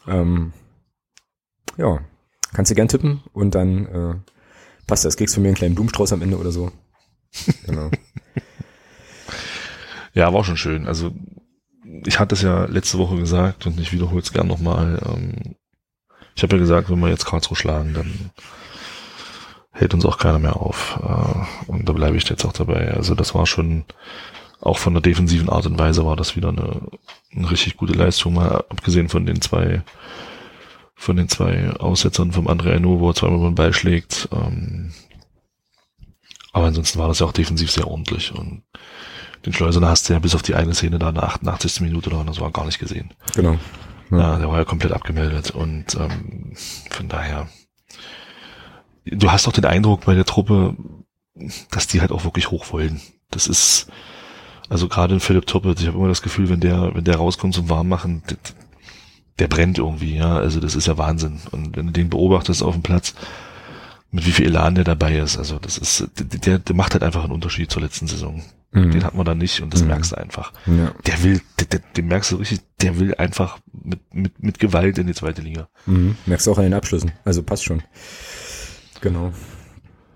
Ähm, ja, kannst du gern tippen und dann äh, passt das. Kriegst du mir einen kleinen Blumenstrauß am Ende oder so. Genau. ja, war schon schön. Also ich hatte es ja letzte Woche gesagt und ich wiederhole es gern nochmal. Ähm, ich habe ja gesagt, wenn wir jetzt Karlsruhe schlagen, dann hält uns auch keiner mehr auf. Äh, und da bleibe ich jetzt auch dabei. Also das war schon, auch von der defensiven Art und Weise war das wieder eine, eine richtig gute Leistung, mal abgesehen von den zwei von den zwei Aussetzern vom André Aino, wo er zweimal den Ball schlägt. Ähm, aber ansonsten war das ja auch defensiv sehr ordentlich und den Schleusener hast du ja bis auf die eine Szene da in der 88. Minute oder so gar nicht gesehen. Genau. Ja. der war ja komplett abgemeldet und ähm, von daher, du hast auch den Eindruck bei der Truppe, dass die halt auch wirklich hoch wollen. Das ist, also gerade in Philipp Toppet, ich habe immer das Gefühl, wenn der, wenn der rauskommt zum Warmmachen, der, der brennt irgendwie, ja. Also das ist ja Wahnsinn. Und wenn du den beobachtest auf dem Platz, mit wie viel Elan der dabei ist, also das ist, der, der macht halt einfach einen Unterschied zur letzten Saison. Mhm. Den hat man da nicht und das mhm. merkst du einfach. Ja. Der will, der, der, den merkst du richtig, der will einfach mit, mit, mit Gewalt in die zweite Liga. Mhm. Merkst du auch an den Abschlüssen. Also passt schon. Genau.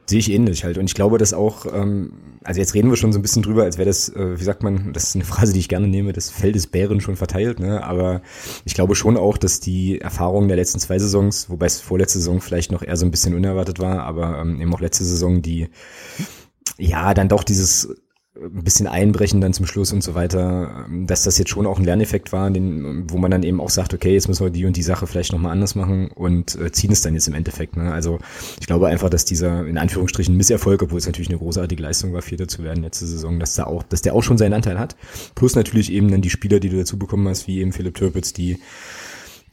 Sehe ich ähnlich halt. Und ich glaube, dass auch, ähm, also jetzt reden wir schon so ein bisschen drüber, als wäre das, äh, wie sagt man, das ist eine Phrase, die ich gerne nehme, das Fell des Bären schon verteilt, ne? Aber ich glaube schon auch, dass die Erfahrungen der letzten zwei Saisons, wobei es vorletzte Saison vielleicht noch eher so ein bisschen unerwartet war, aber ähm, eben auch letzte Saison, die ja dann doch dieses ein bisschen einbrechen dann zum Schluss und so weiter, dass das jetzt schon auch ein Lerneffekt war, den, wo man dann eben auch sagt, okay, jetzt müssen wir die und die Sache vielleicht nochmal anders machen und äh, ziehen es dann jetzt im Endeffekt. Ne? Also ich glaube einfach, dass dieser in Anführungsstrichen Misserfolg, obwohl es natürlich eine großartige Leistung war, Vierter zu werden letzte Saison, dass da auch, dass der auch schon seinen Anteil hat. Plus natürlich eben dann die Spieler, die du dazu bekommen hast, wie eben Philipp Türpitz, die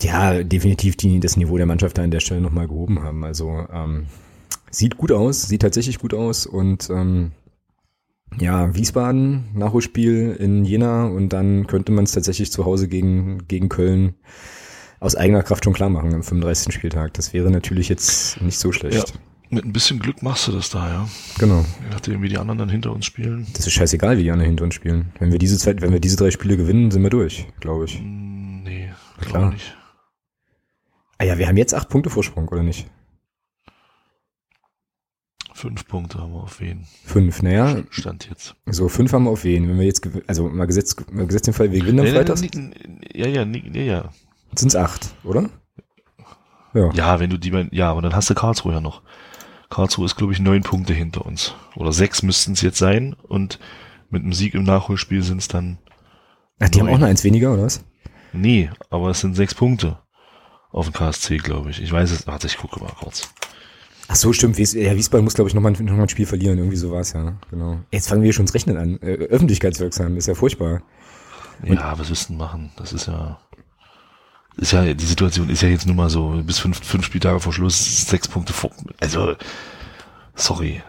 ja definitiv die das Niveau der Mannschaft da an der Stelle nochmal gehoben haben. Also ähm, sieht gut aus, sieht tatsächlich gut aus und ähm, ja, Wiesbaden, Nachholspiel in Jena und dann könnte man es tatsächlich zu Hause gegen, gegen Köln aus eigener Kraft schon klar machen am 35. Spieltag. Das wäre natürlich jetzt nicht so schlecht. Ja, mit ein bisschen Glück machst du das da, ja. Genau. Je nachdem, wie die anderen dann hinter uns spielen. Das ist scheißegal, wie die anderen hinter uns spielen. Wenn wir diese Zeit, wenn wir diese drei Spiele gewinnen, sind wir durch, glaube ich. Mm, nee, glaube nicht. Ah ja, wir haben jetzt acht Punkte Vorsprung, oder nicht? Fünf Punkte haben wir auf wen. Fünf, naja. Stand jetzt. So, fünf haben wir auf wen. Wenn wir jetzt, also mal gesetzt, mal gesetzt den Fall, wir gewinnen am Freitag. Ja, ja, ja, ja. Sind es acht, oder? Ja. Ja, wenn du die, ja, aber dann hast du Karlsruhe ja noch. Karlsruhe ist, glaube ich, neun Punkte hinter uns. Oder sechs müssten es jetzt sein. Und mit einem Sieg im Nachholspiel sind es dann. Ach, die neun. haben auch noch eins weniger, oder was? Nee, aber es sind sechs Punkte auf dem KSC, glaube ich. Ich weiß es, warte, ich gucke mal kurz. Ach so, stimmt. Wies, ja, Wiesbaden muss, glaube ich, nochmal noch mal ein Spiel verlieren. Irgendwie so war es ja. Genau. Jetzt fangen wir schon ins Rechnen an. Äh, öffentlichkeitswirksam, ist ja furchtbar. Und ja, was müssten machen? Das ist ja, ist ja, die Situation ist ja jetzt nun mal so, bis fünf, fünf Spieltage vor Schluss, sechs Punkte vor, also, sorry.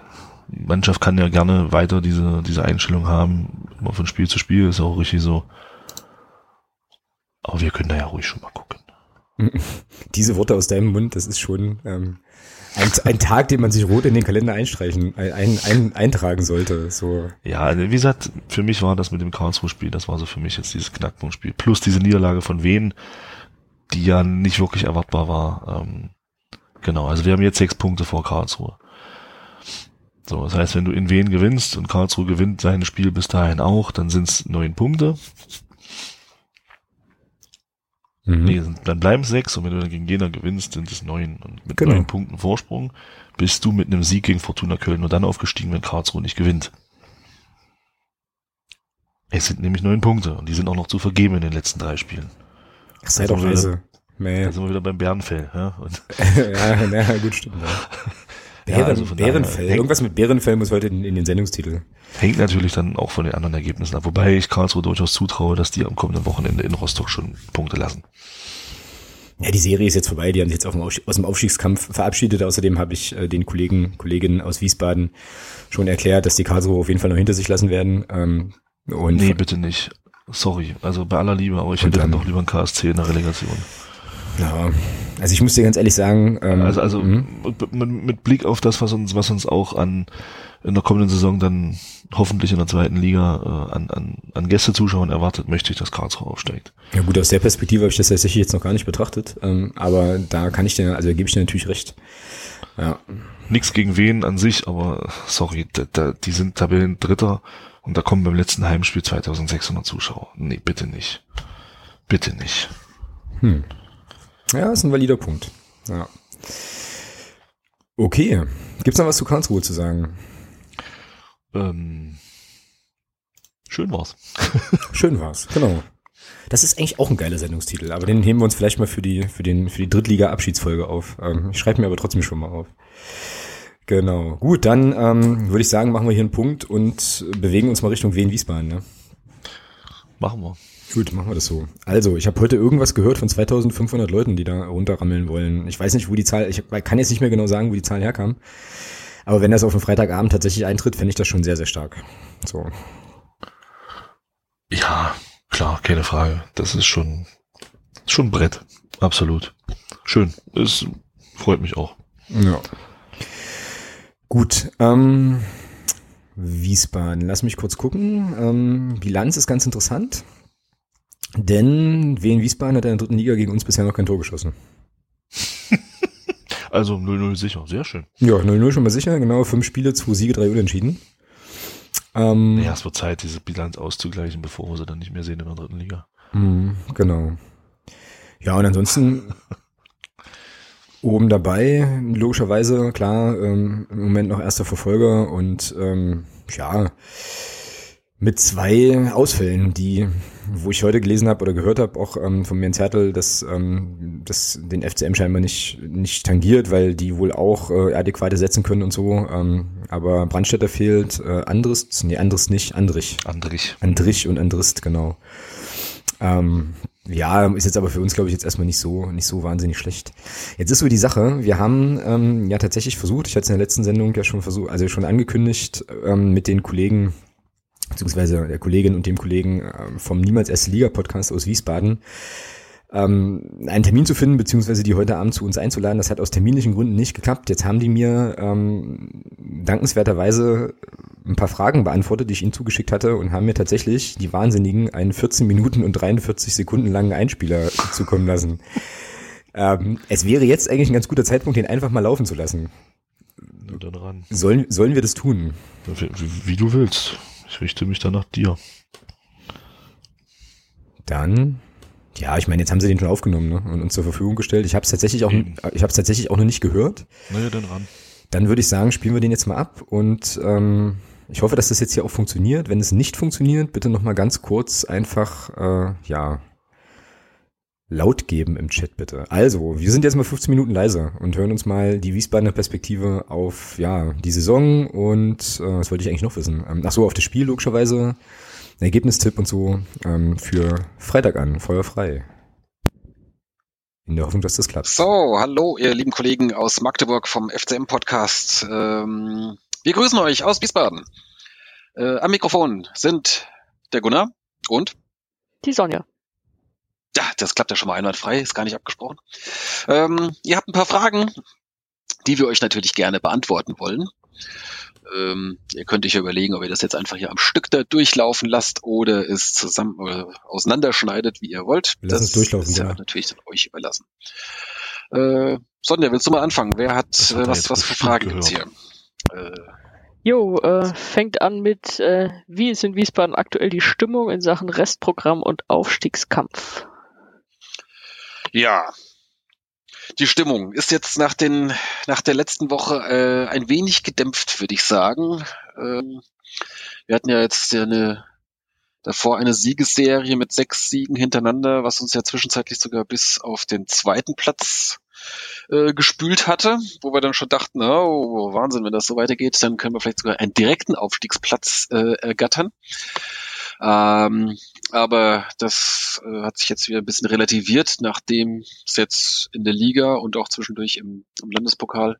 Die Mannschaft kann ja gerne weiter diese, diese Einstellung haben, immer von Spiel zu Spiel, ist auch richtig so. Aber wir können da ja ruhig schon mal gucken. Diese Worte aus deinem Mund, das ist schon, ähm, ein, ein, Tag, den man sich rot in den Kalender einstreichen, ein, ein, eintragen sollte. So. Ja, wie gesagt, für mich war das mit dem Karlsruhe-Spiel, das war so für mich jetzt dieses Knackpunktspiel. Plus diese Niederlage von Wien, die ja nicht wirklich erwartbar war. Ähm, genau, also wir haben jetzt sechs Punkte vor Karlsruhe. So, das heißt, wenn du in Wien gewinnst und Karlsruhe gewinnt sein Spiel bis dahin auch, dann sind es neun Punkte. Mhm. Nee, dann bleiben sechs und wenn du dann gegen Jena gewinnst, sind es neun. Und mit genau. neun Punkten Vorsprung bist du mit einem Sieg gegen Fortuna Köln nur dann aufgestiegen, wenn Karlsruhe nicht gewinnt. Es sind nämlich neun Punkte und die sind auch noch zu vergeben in den letzten drei Spielen. Ach, sei doch leise. Da sind wir wieder beim Bärenfell. Ja, ja, ja gut, stimmt. Ja. Bären, ja, also Bärenfell. Daher, Irgendwas mit Bärenfell muss heute in, in, den Sendungstitel. Hängt natürlich dann auch von den anderen Ergebnissen ab. Wobei ich Karlsruhe durchaus zutraue, dass die am kommenden Wochenende in Rostock schon Punkte lassen. Ja, die Serie ist jetzt vorbei. Die haben sich jetzt aus dem Aufstiegskampf verabschiedet. Außerdem habe ich äh, den Kollegen, Kolleginnen aus Wiesbaden schon erklärt, dass die Karlsruhe auf jeden Fall noch hinter sich lassen werden. Ähm, und nee, bitte nicht. Sorry. Also bei aller Liebe, aber ich hätte dann, dann doch lieber ein KSC in der Relegation. Ja, also ich muss dir ganz ehrlich sagen. Ähm, also also mhm. mit, Blick auf das, was uns, was uns auch an in der kommenden Saison dann hoffentlich in der zweiten Liga äh, an, an, an Gästezuschauern erwartet, möchte ich, dass Karlsruhe aufsteigt. Ja gut, aus der Perspektive habe ich das tatsächlich jetzt noch gar nicht betrachtet, ähm, aber da kann ich dir, also da gebe ich dir natürlich recht. Ja. Nix gegen wen an sich, aber sorry, da, da, die sind Tabellen Dritter und da kommen beim letzten Heimspiel 2600 Zuschauer. Nee, bitte nicht. Bitte nicht. Hm. Ja, ist ein valider Punkt. Ja. Okay. Gibt's noch was zu Karlsruhe zu sagen? Ähm, schön war's. schön war's, genau. Das ist eigentlich auch ein geiler Sendungstitel, aber den heben wir uns vielleicht mal für die, für den, für die Drittliga-Abschiedsfolge auf. Ähm, ich schreibe mir aber trotzdem schon mal auf. Genau. Gut, dann ähm, würde ich sagen, machen wir hier einen Punkt und bewegen uns mal Richtung Wien-Wiesbaden. Ne? Machen wir. Gut, machen wir das so. Also, ich habe heute irgendwas gehört von 2500 Leuten, die da runterrammeln wollen. Ich weiß nicht, wo die Zahl, ich kann jetzt nicht mehr genau sagen, wo die Zahl herkam. Aber wenn das auf einen Freitagabend tatsächlich eintritt, fände ich das schon sehr, sehr stark. So. Ja, klar, keine Frage. Das ist schon, schon ein Brett. Absolut. Schön. Es freut mich auch. Ja. Gut, ähm, Wiesbaden. Lass mich kurz gucken. Ähm, Bilanz ist ganz interessant. Denn Wien Wiesbaden hat in der dritten Liga gegen uns bisher noch kein Tor geschossen. also 0-0 sicher, sehr schön. Ja, 0-0 schon mal sicher, genau. Fünf Spiele, zwei Siege, drei Unentschieden. Ähm, naja, es wird Zeit, diese Bilanz auszugleichen, bevor wir sie dann nicht mehr sehen in der dritten Liga. Mh, genau. Ja, und ansonsten oben dabei, logischerweise, klar, ähm, im Moment noch erster Verfolger und ähm, ja, mit zwei Ausfällen, die, wo ich heute gelesen habe oder gehört habe, auch ähm, von Jens Hertel, dass ähm, das den FCM scheinbar nicht nicht tangiert, weil die wohl auch äh, adäquate setzen können und so. Ähm, aber Brandstätter fehlt, äh, Andrist, nee, Andrist nicht, Andrich. Andrich. Andrich und Andrist, genau. Ähm, ja, ist jetzt aber für uns, glaube ich, jetzt erstmal nicht so, nicht so wahnsinnig schlecht. Jetzt ist so die Sache, wir haben ähm, ja tatsächlich versucht, ich hatte es in der letzten Sendung ja schon versucht, also schon angekündigt, ähm, mit den Kollegen beziehungsweise der Kollegin und dem Kollegen ähm, vom Niemals Erste Liga Podcast aus Wiesbaden, ähm, einen Termin zu finden, beziehungsweise die heute Abend zu uns einzuladen. Das hat aus terminlichen Gründen nicht geklappt. Jetzt haben die mir ähm, dankenswerterweise ein paar Fragen beantwortet, die ich ihnen zugeschickt hatte und haben mir tatsächlich die Wahnsinnigen einen 14 Minuten und 43 Sekunden langen Einspieler zukommen lassen. Ähm, es wäre jetzt eigentlich ein ganz guter Zeitpunkt, den einfach mal laufen zu lassen. Sollen, sollen wir das tun? Wie, wie du willst. Ich richte mich dann nach dir. Dann, ja, ich meine, jetzt haben sie den schon aufgenommen ne, und uns zur Verfügung gestellt. Ich habe es tatsächlich auch, Eben. ich habe tatsächlich auch noch nicht gehört. Naja, dann ran. Dann würde ich sagen, spielen wir den jetzt mal ab und ähm, ich hoffe, dass das jetzt hier auch funktioniert. Wenn es nicht funktioniert, bitte noch mal ganz kurz einfach, äh, ja, laut geben im Chat bitte. Also, wir sind jetzt mal 15 Minuten leise und hören uns mal die Wiesbadener Perspektive auf ja die Saison und äh, was wollte ich eigentlich noch wissen? Ähm, ach so, auf das Spiel logischerweise, Ergebnistipp und so ähm, für Freitag an, Feuer frei. In der Hoffnung, dass das klappt. So, hallo, ihr lieben Kollegen aus Magdeburg vom FCM Podcast. Ähm, wir grüßen euch aus Wiesbaden. Äh, am Mikrofon sind der Gunnar und die Sonja. Ja, das klappt ja schon mal einwandfrei, ist gar nicht abgesprochen. Ähm, ihr habt ein paar Fragen, die wir euch natürlich gerne beantworten wollen. Ähm, ihr könnt euch ja überlegen, ob ihr das jetzt einfach hier am Stück da durchlaufen lasst oder es zusammen äh, auseinanderschneidet, wie ihr wollt. Lass das durchlaufen, ist ja, ja natürlich dann euch überlassen. Äh, Sonja, willst du mal anfangen? Wer hat, hat äh, was, was für Fragen gibt's hier? Äh, Jo, äh, fängt an mit, äh, wie ist in Wiesbaden aktuell die Stimmung in Sachen Restprogramm und Aufstiegskampf? Ja. Die Stimmung ist jetzt nach den nach der letzten Woche äh, ein wenig gedämpft, würde ich sagen. Ähm, wir hatten ja jetzt eine davor eine Siegesserie mit sechs Siegen hintereinander, was uns ja zwischenzeitlich sogar bis auf den zweiten Platz äh, gespült hatte, wo wir dann schon dachten, oh, Wahnsinn, wenn das so weitergeht, dann können wir vielleicht sogar einen direkten Aufstiegsplatz äh, ergattern. Ähm, aber das äh, hat sich jetzt wieder ein bisschen relativiert, nachdem es jetzt in der Liga und auch zwischendurch im, im Landespokal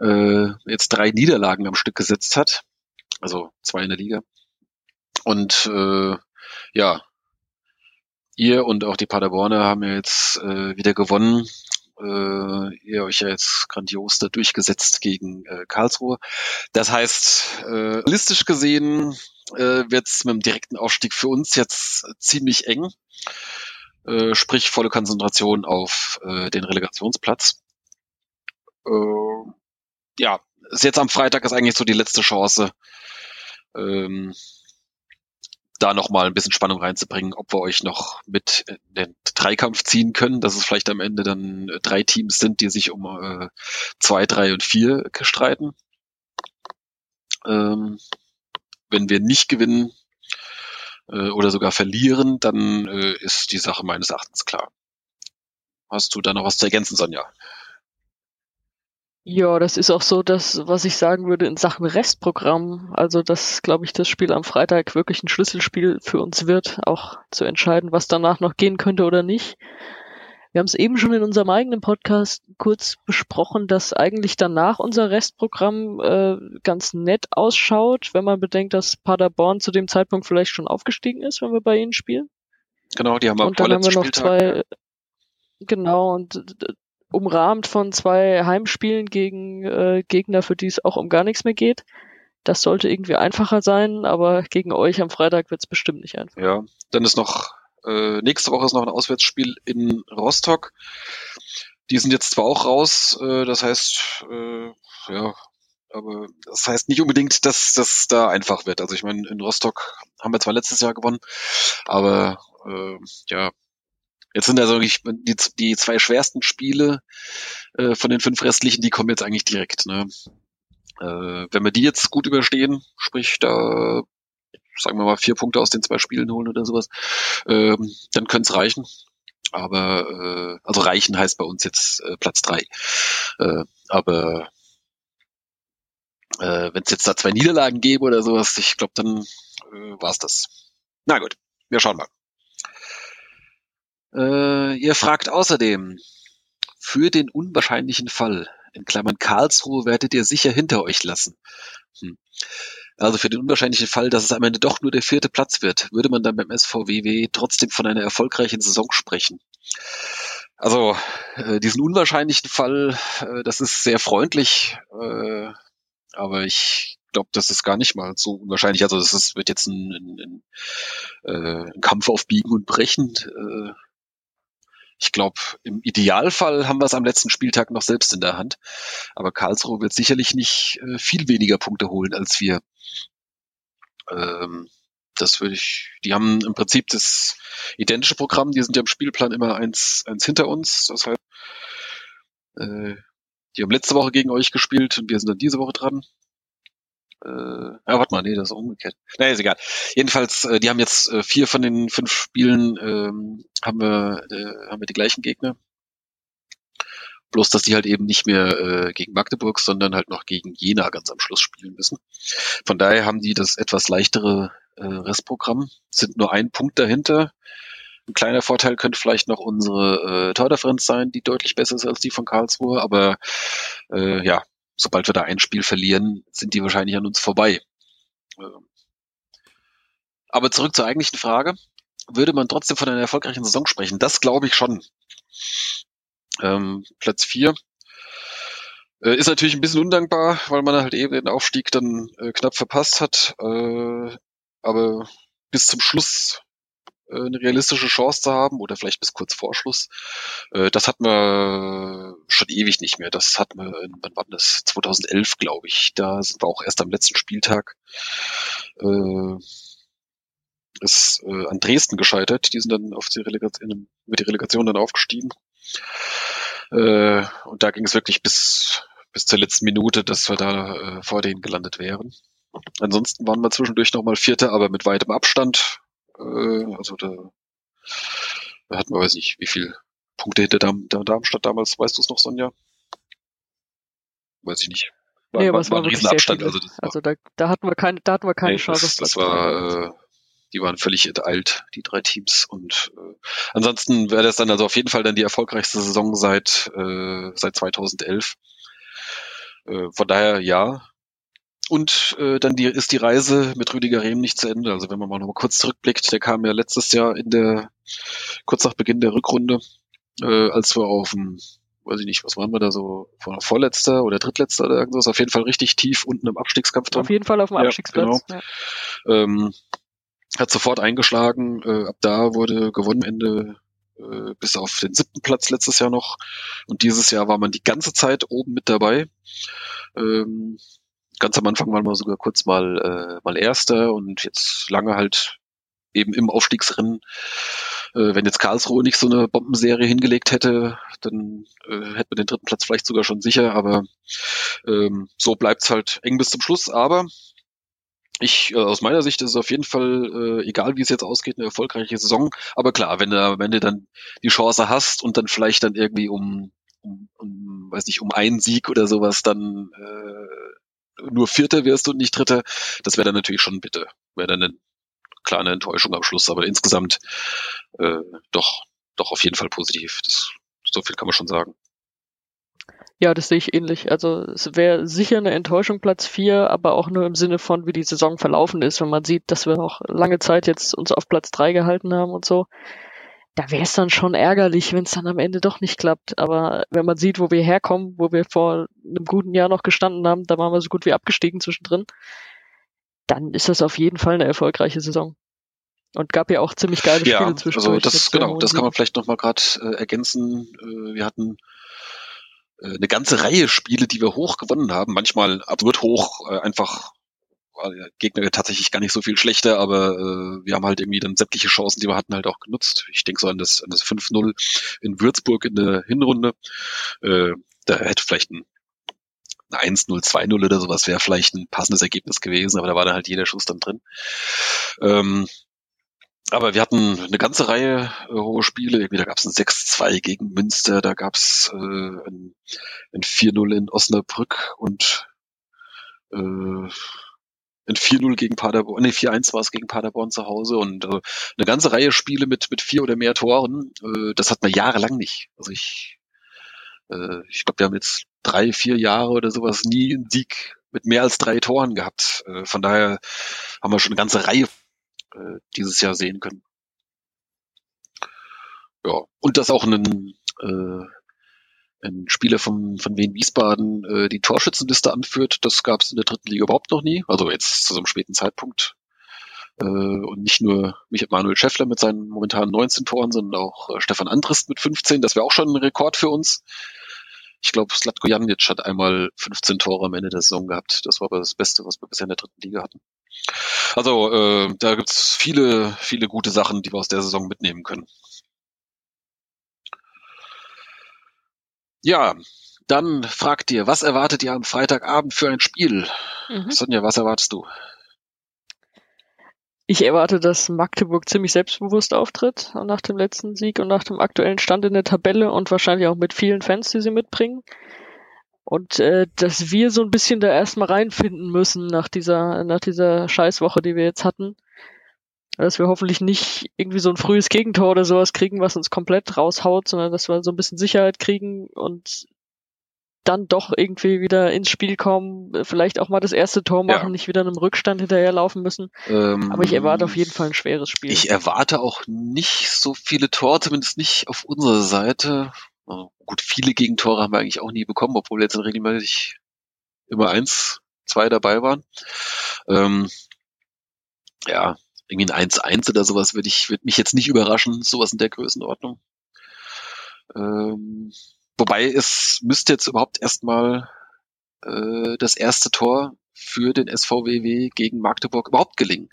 äh, jetzt drei Niederlagen am Stück gesetzt hat. Also zwei in der Liga. Und äh, ja, ihr und auch die Paderborner haben ja jetzt äh, wieder gewonnen. Äh, ihr euch ja jetzt grandios da durchgesetzt gegen äh, Karlsruhe. Das heißt, äh, listisch gesehen äh, wird es mit dem direkten Aufstieg für uns jetzt ziemlich eng. Äh, sprich volle Konzentration auf äh, den Relegationsplatz. Äh, ja, ist jetzt am Freitag ist eigentlich so die letzte Chance, ähm, da noch mal ein bisschen Spannung reinzubringen, ob wir euch noch mit in den Dreikampf ziehen können, dass es vielleicht am Ende dann drei Teams sind, die sich um äh, zwei, drei und vier streiten. Ähm, wenn wir nicht gewinnen äh, oder sogar verlieren, dann äh, ist die Sache meines Erachtens klar. Hast du da noch was zu ergänzen, Sonja? Ja, das ist auch so das, was ich sagen würde in Sachen Restprogramm. Also, dass, glaube ich, das Spiel am Freitag wirklich ein Schlüsselspiel für uns wird, auch zu entscheiden, was danach noch gehen könnte oder nicht. Wir haben es eben schon in unserem eigenen Podcast kurz besprochen, dass eigentlich danach unser Restprogramm äh, ganz nett ausschaut, wenn man bedenkt, dass Paderborn zu dem Zeitpunkt vielleicht schon aufgestiegen ist, wenn wir bei ihnen spielen. Genau, die haben und dann haben wir noch Spieltag, zwei, genau, und umrahmt von zwei Heimspielen gegen äh, Gegner, für die es auch um gar nichts mehr geht. Das sollte irgendwie einfacher sein, aber gegen euch am Freitag wird es bestimmt nicht einfach. Ja, dann ist noch äh, nächste Woche ist noch ein Auswärtsspiel in Rostock. Die sind jetzt zwar auch raus, äh, das heißt, äh, ja, aber das heißt nicht unbedingt, dass das da einfach wird. Also ich meine, in Rostock haben wir zwar letztes Jahr gewonnen, aber äh, ja, Jetzt sind also wirklich die, die zwei schwersten Spiele äh, von den fünf restlichen, die kommen jetzt eigentlich direkt. Ne? Äh, wenn wir die jetzt gut überstehen, sprich da sagen wir mal vier Punkte aus den zwei Spielen holen oder sowas, ähm, dann könnte es reichen. Aber äh, also reichen heißt bei uns jetzt äh, Platz drei. Äh, aber äh, wenn es jetzt da zwei Niederlagen gäbe oder sowas, ich glaube, dann äh, war es das. Na gut, wir schauen mal. Äh, ihr fragt außerdem, für den unwahrscheinlichen Fall, in Klammern Karlsruhe werdet ihr sicher hinter euch lassen. Hm. Also für den unwahrscheinlichen Fall, dass es am Ende doch nur der vierte Platz wird, würde man dann beim SVWW trotzdem von einer erfolgreichen Saison sprechen. Also äh, diesen unwahrscheinlichen Fall, äh, das ist sehr freundlich, äh, aber ich glaube, das ist gar nicht mal so unwahrscheinlich. Also das ist, wird jetzt ein, ein, ein, äh, ein Kampf auf Biegen und Brechen. Äh, ich glaube, im Idealfall haben wir es am letzten Spieltag noch selbst in der Hand. Aber Karlsruhe wird sicherlich nicht äh, viel weniger Punkte holen als wir. Ähm, das würde ich, die haben im Prinzip das identische Programm, die sind ja im Spielplan immer eins, eins hinter uns. Das heißt, äh, die haben letzte Woche gegen euch gespielt und wir sind dann diese Woche dran. Äh, ja, warte mal, nee, das ist umgekehrt. Naja, ist egal. Jedenfalls, äh, die haben jetzt äh, vier von den fünf Spielen ähm, haben wir äh, haben wir die gleichen Gegner. Bloß, dass die halt eben nicht mehr äh, gegen Magdeburg, sondern halt noch gegen Jena ganz am Schluss spielen müssen. Von daher haben die das etwas leichtere äh, Restprogramm, sind nur ein Punkt dahinter. Ein kleiner Vorteil könnte vielleicht noch unsere äh, Tordifferenz sein, die deutlich besser ist als die von Karlsruhe, aber äh, ja, sobald wir da ein Spiel verlieren, sind die wahrscheinlich an uns vorbei. Ähm, aber zurück zur eigentlichen Frage. Würde man trotzdem von einer erfolgreichen Saison sprechen? Das glaube ich schon. Ähm, Platz vier äh, ist natürlich ein bisschen undankbar, weil man halt eben den Aufstieg dann äh, knapp verpasst hat. Äh, aber bis zum Schluss eine realistische Chance zu haben oder vielleicht bis kurz vor Schluss. Äh, das hat man schon ewig nicht mehr. Das hat man, wann war das? 2011, glaube ich. Da sind wir auch erst am letzten Spieltag äh, ist äh, an Dresden gescheitert. Die sind dann auf die Relegation, über die Relegation dann aufgestiegen. Äh, und da ging es wirklich bis, bis zur letzten Minute, dass wir da äh, vor denen gelandet wären. Ansonsten waren wir zwischendurch nochmal Vierter, aber mit weitem Abstand. Äh, also da, da hatten wir, weiß nicht, wie viel Punkte hinter Darm, Darmstadt damals. Weißt du es noch, Sonja? Weiß ich nicht. War, nee, aber es war, war ein Riesenabstand. Also, das also da, da hatten wir keine, da hatten wir keine nee, Chance. Das, das war, äh, die waren völlig enteilt, die drei Teams. Und äh, ansonsten wäre das dann also auf jeden Fall dann die erfolgreichste Saison seit äh, seit 2011. Äh, von daher ja, und äh, dann die, ist die Reise mit Rüdiger Rehm nicht zu Ende. Also wenn man mal noch mal kurz zurückblickt, der kam ja letztes Jahr in der kurz nach Beginn der Rückrunde, äh, als wir auf dem weiß ich nicht, was waren wir da so, vorletzter oder drittletzter oder irgendwas, auf jeden Fall richtig tief unten im Abstiegskampf drin. Auf jeden Fall auf dem Abstiegsplatz. Ja, genau. ja. Ähm, hat sofort eingeschlagen, äh, ab da wurde gewonnen Ende äh, bis auf den siebten Platz letztes Jahr noch. Und dieses Jahr war man die ganze Zeit oben mit dabei. Ähm, ganz am Anfang waren wir sogar kurz mal, äh, mal Erster und jetzt lange halt eben im Aufstiegsrennen. Äh, wenn jetzt Karlsruhe nicht so eine Bombenserie hingelegt hätte, dann äh, hätte man den dritten Platz vielleicht sogar schon sicher, aber ähm, so bleibt's halt eng bis zum Schluss. Aber ich, äh, aus meiner Sicht ist es auf jeden Fall, äh, egal wie es jetzt ausgeht, eine erfolgreiche Saison. Aber klar, wenn du, wenn du dann die Chance hast und dann vielleicht dann irgendwie um, um, um weiß nicht, um einen Sieg oder sowas dann äh, nur Vierter wirst und nicht Dritter, das wäre dann natürlich schon bitte. Wäre dann eine kleine Enttäuschung am Schluss, aber insgesamt äh, doch, doch auf jeden Fall positiv. Das, so viel kann man schon sagen. Ja, das sehe ich ähnlich. Also es wäre sicher eine Enttäuschung Platz 4, aber auch nur im Sinne von, wie die Saison verlaufen ist, wenn man sieht, dass wir auch lange Zeit jetzt uns auf Platz 3 gehalten haben und so. Da wäre es dann schon ärgerlich, wenn es dann am Ende doch nicht klappt. Aber wenn man sieht, wo wir herkommen, wo wir vor einem guten Jahr noch gestanden haben, da waren wir so gut wie abgestiegen zwischendrin, dann ist das auf jeden Fall eine erfolgreiche Saison. Und gab ja auch ziemlich geile Spiele ja, zwischendurch. Also das, genau, das kann man vielleicht nochmal gerade äh, ergänzen. Äh, wir hatten äh, eine ganze Reihe Spiele, die wir hoch gewonnen haben. Manchmal absurd hoch, äh, einfach war der Gegner tatsächlich gar nicht so viel schlechter, aber äh, wir haben halt irgendwie dann sämtliche Chancen, die wir hatten, halt auch genutzt. Ich denke so an das, an das 5-0 in Würzburg in der Hinrunde. Äh, da hätte vielleicht ein 1-0, 2-0 oder sowas wäre vielleicht ein passendes Ergebnis gewesen, aber da war dann halt jeder Schuss dann drin. Ähm, aber wir hatten eine ganze Reihe äh, hohe Spiele. Irgendwie, da gab es ein 6-2 gegen Münster, da gab es äh, ein, ein 4-0 in Osnabrück und äh, ein 4-0 gegen Paderborn, nee, 4-1 war es gegen Paderborn zu Hause und äh, eine ganze Reihe Spiele mit, mit vier oder mehr Toren. Äh, das hat man jahrelang nicht. Also ich, äh, ich glaube, wir haben jetzt drei, vier Jahre oder sowas nie einen Sieg mit mehr als drei Toren gehabt. Äh, von daher haben wir schon eine ganze Reihe äh, dieses Jahr sehen können. Ja, und dass auch ein, äh, ein Spieler vom, von Wien Wiesbaden äh, die Torschützenliste anführt, das gab es in der dritten Liga überhaupt noch nie. Also jetzt zu so einem späten Zeitpunkt. Äh, und nicht nur Michael Manuel Schäffler mit seinen momentanen 19 Toren, sondern auch äh, Stefan Andrist mit 15. Das wäre auch schon ein Rekord für uns. Ich glaube, Slatko Janic hat einmal 15 Tore am Ende der Saison gehabt. Das war aber das Beste, was wir bisher in der dritten Liga hatten. Also äh, da gibt's viele, viele gute Sachen, die wir aus der Saison mitnehmen können. Ja, dann fragt ihr, was erwartet ihr am Freitagabend für ein Spiel? Mhm. Sonja, was erwartest du? Ich erwarte, dass Magdeburg ziemlich selbstbewusst auftritt nach dem letzten Sieg und nach dem aktuellen Stand in der Tabelle und wahrscheinlich auch mit vielen Fans, die sie mitbringen. Und äh, dass wir so ein bisschen da erstmal reinfinden müssen nach dieser, nach dieser Scheißwoche, die wir jetzt hatten. Dass wir hoffentlich nicht irgendwie so ein frühes Gegentor oder sowas kriegen, was uns komplett raushaut, sondern dass wir so ein bisschen Sicherheit kriegen und dann doch irgendwie wieder ins Spiel kommen, vielleicht auch mal das erste Tor machen, ja. nicht wieder einem Rückstand hinterherlaufen müssen. Ähm, Aber ich erwarte auf jeden Fall ein schweres Spiel. Ich erwarte auch nicht so viele Tore, zumindest nicht auf unserer Seite. Also gut, viele Gegentore haben wir eigentlich auch nie bekommen, obwohl jetzt regelmäßig immer eins, zwei dabei waren. Ähm, ja, irgendwie ein 1-1 oder sowas würde ich, würde mich jetzt nicht überraschen, sowas in der Größenordnung. Ähm, wobei es müsste jetzt überhaupt erstmal äh, das erste Tor für den SVWW gegen Magdeburg überhaupt gelingen.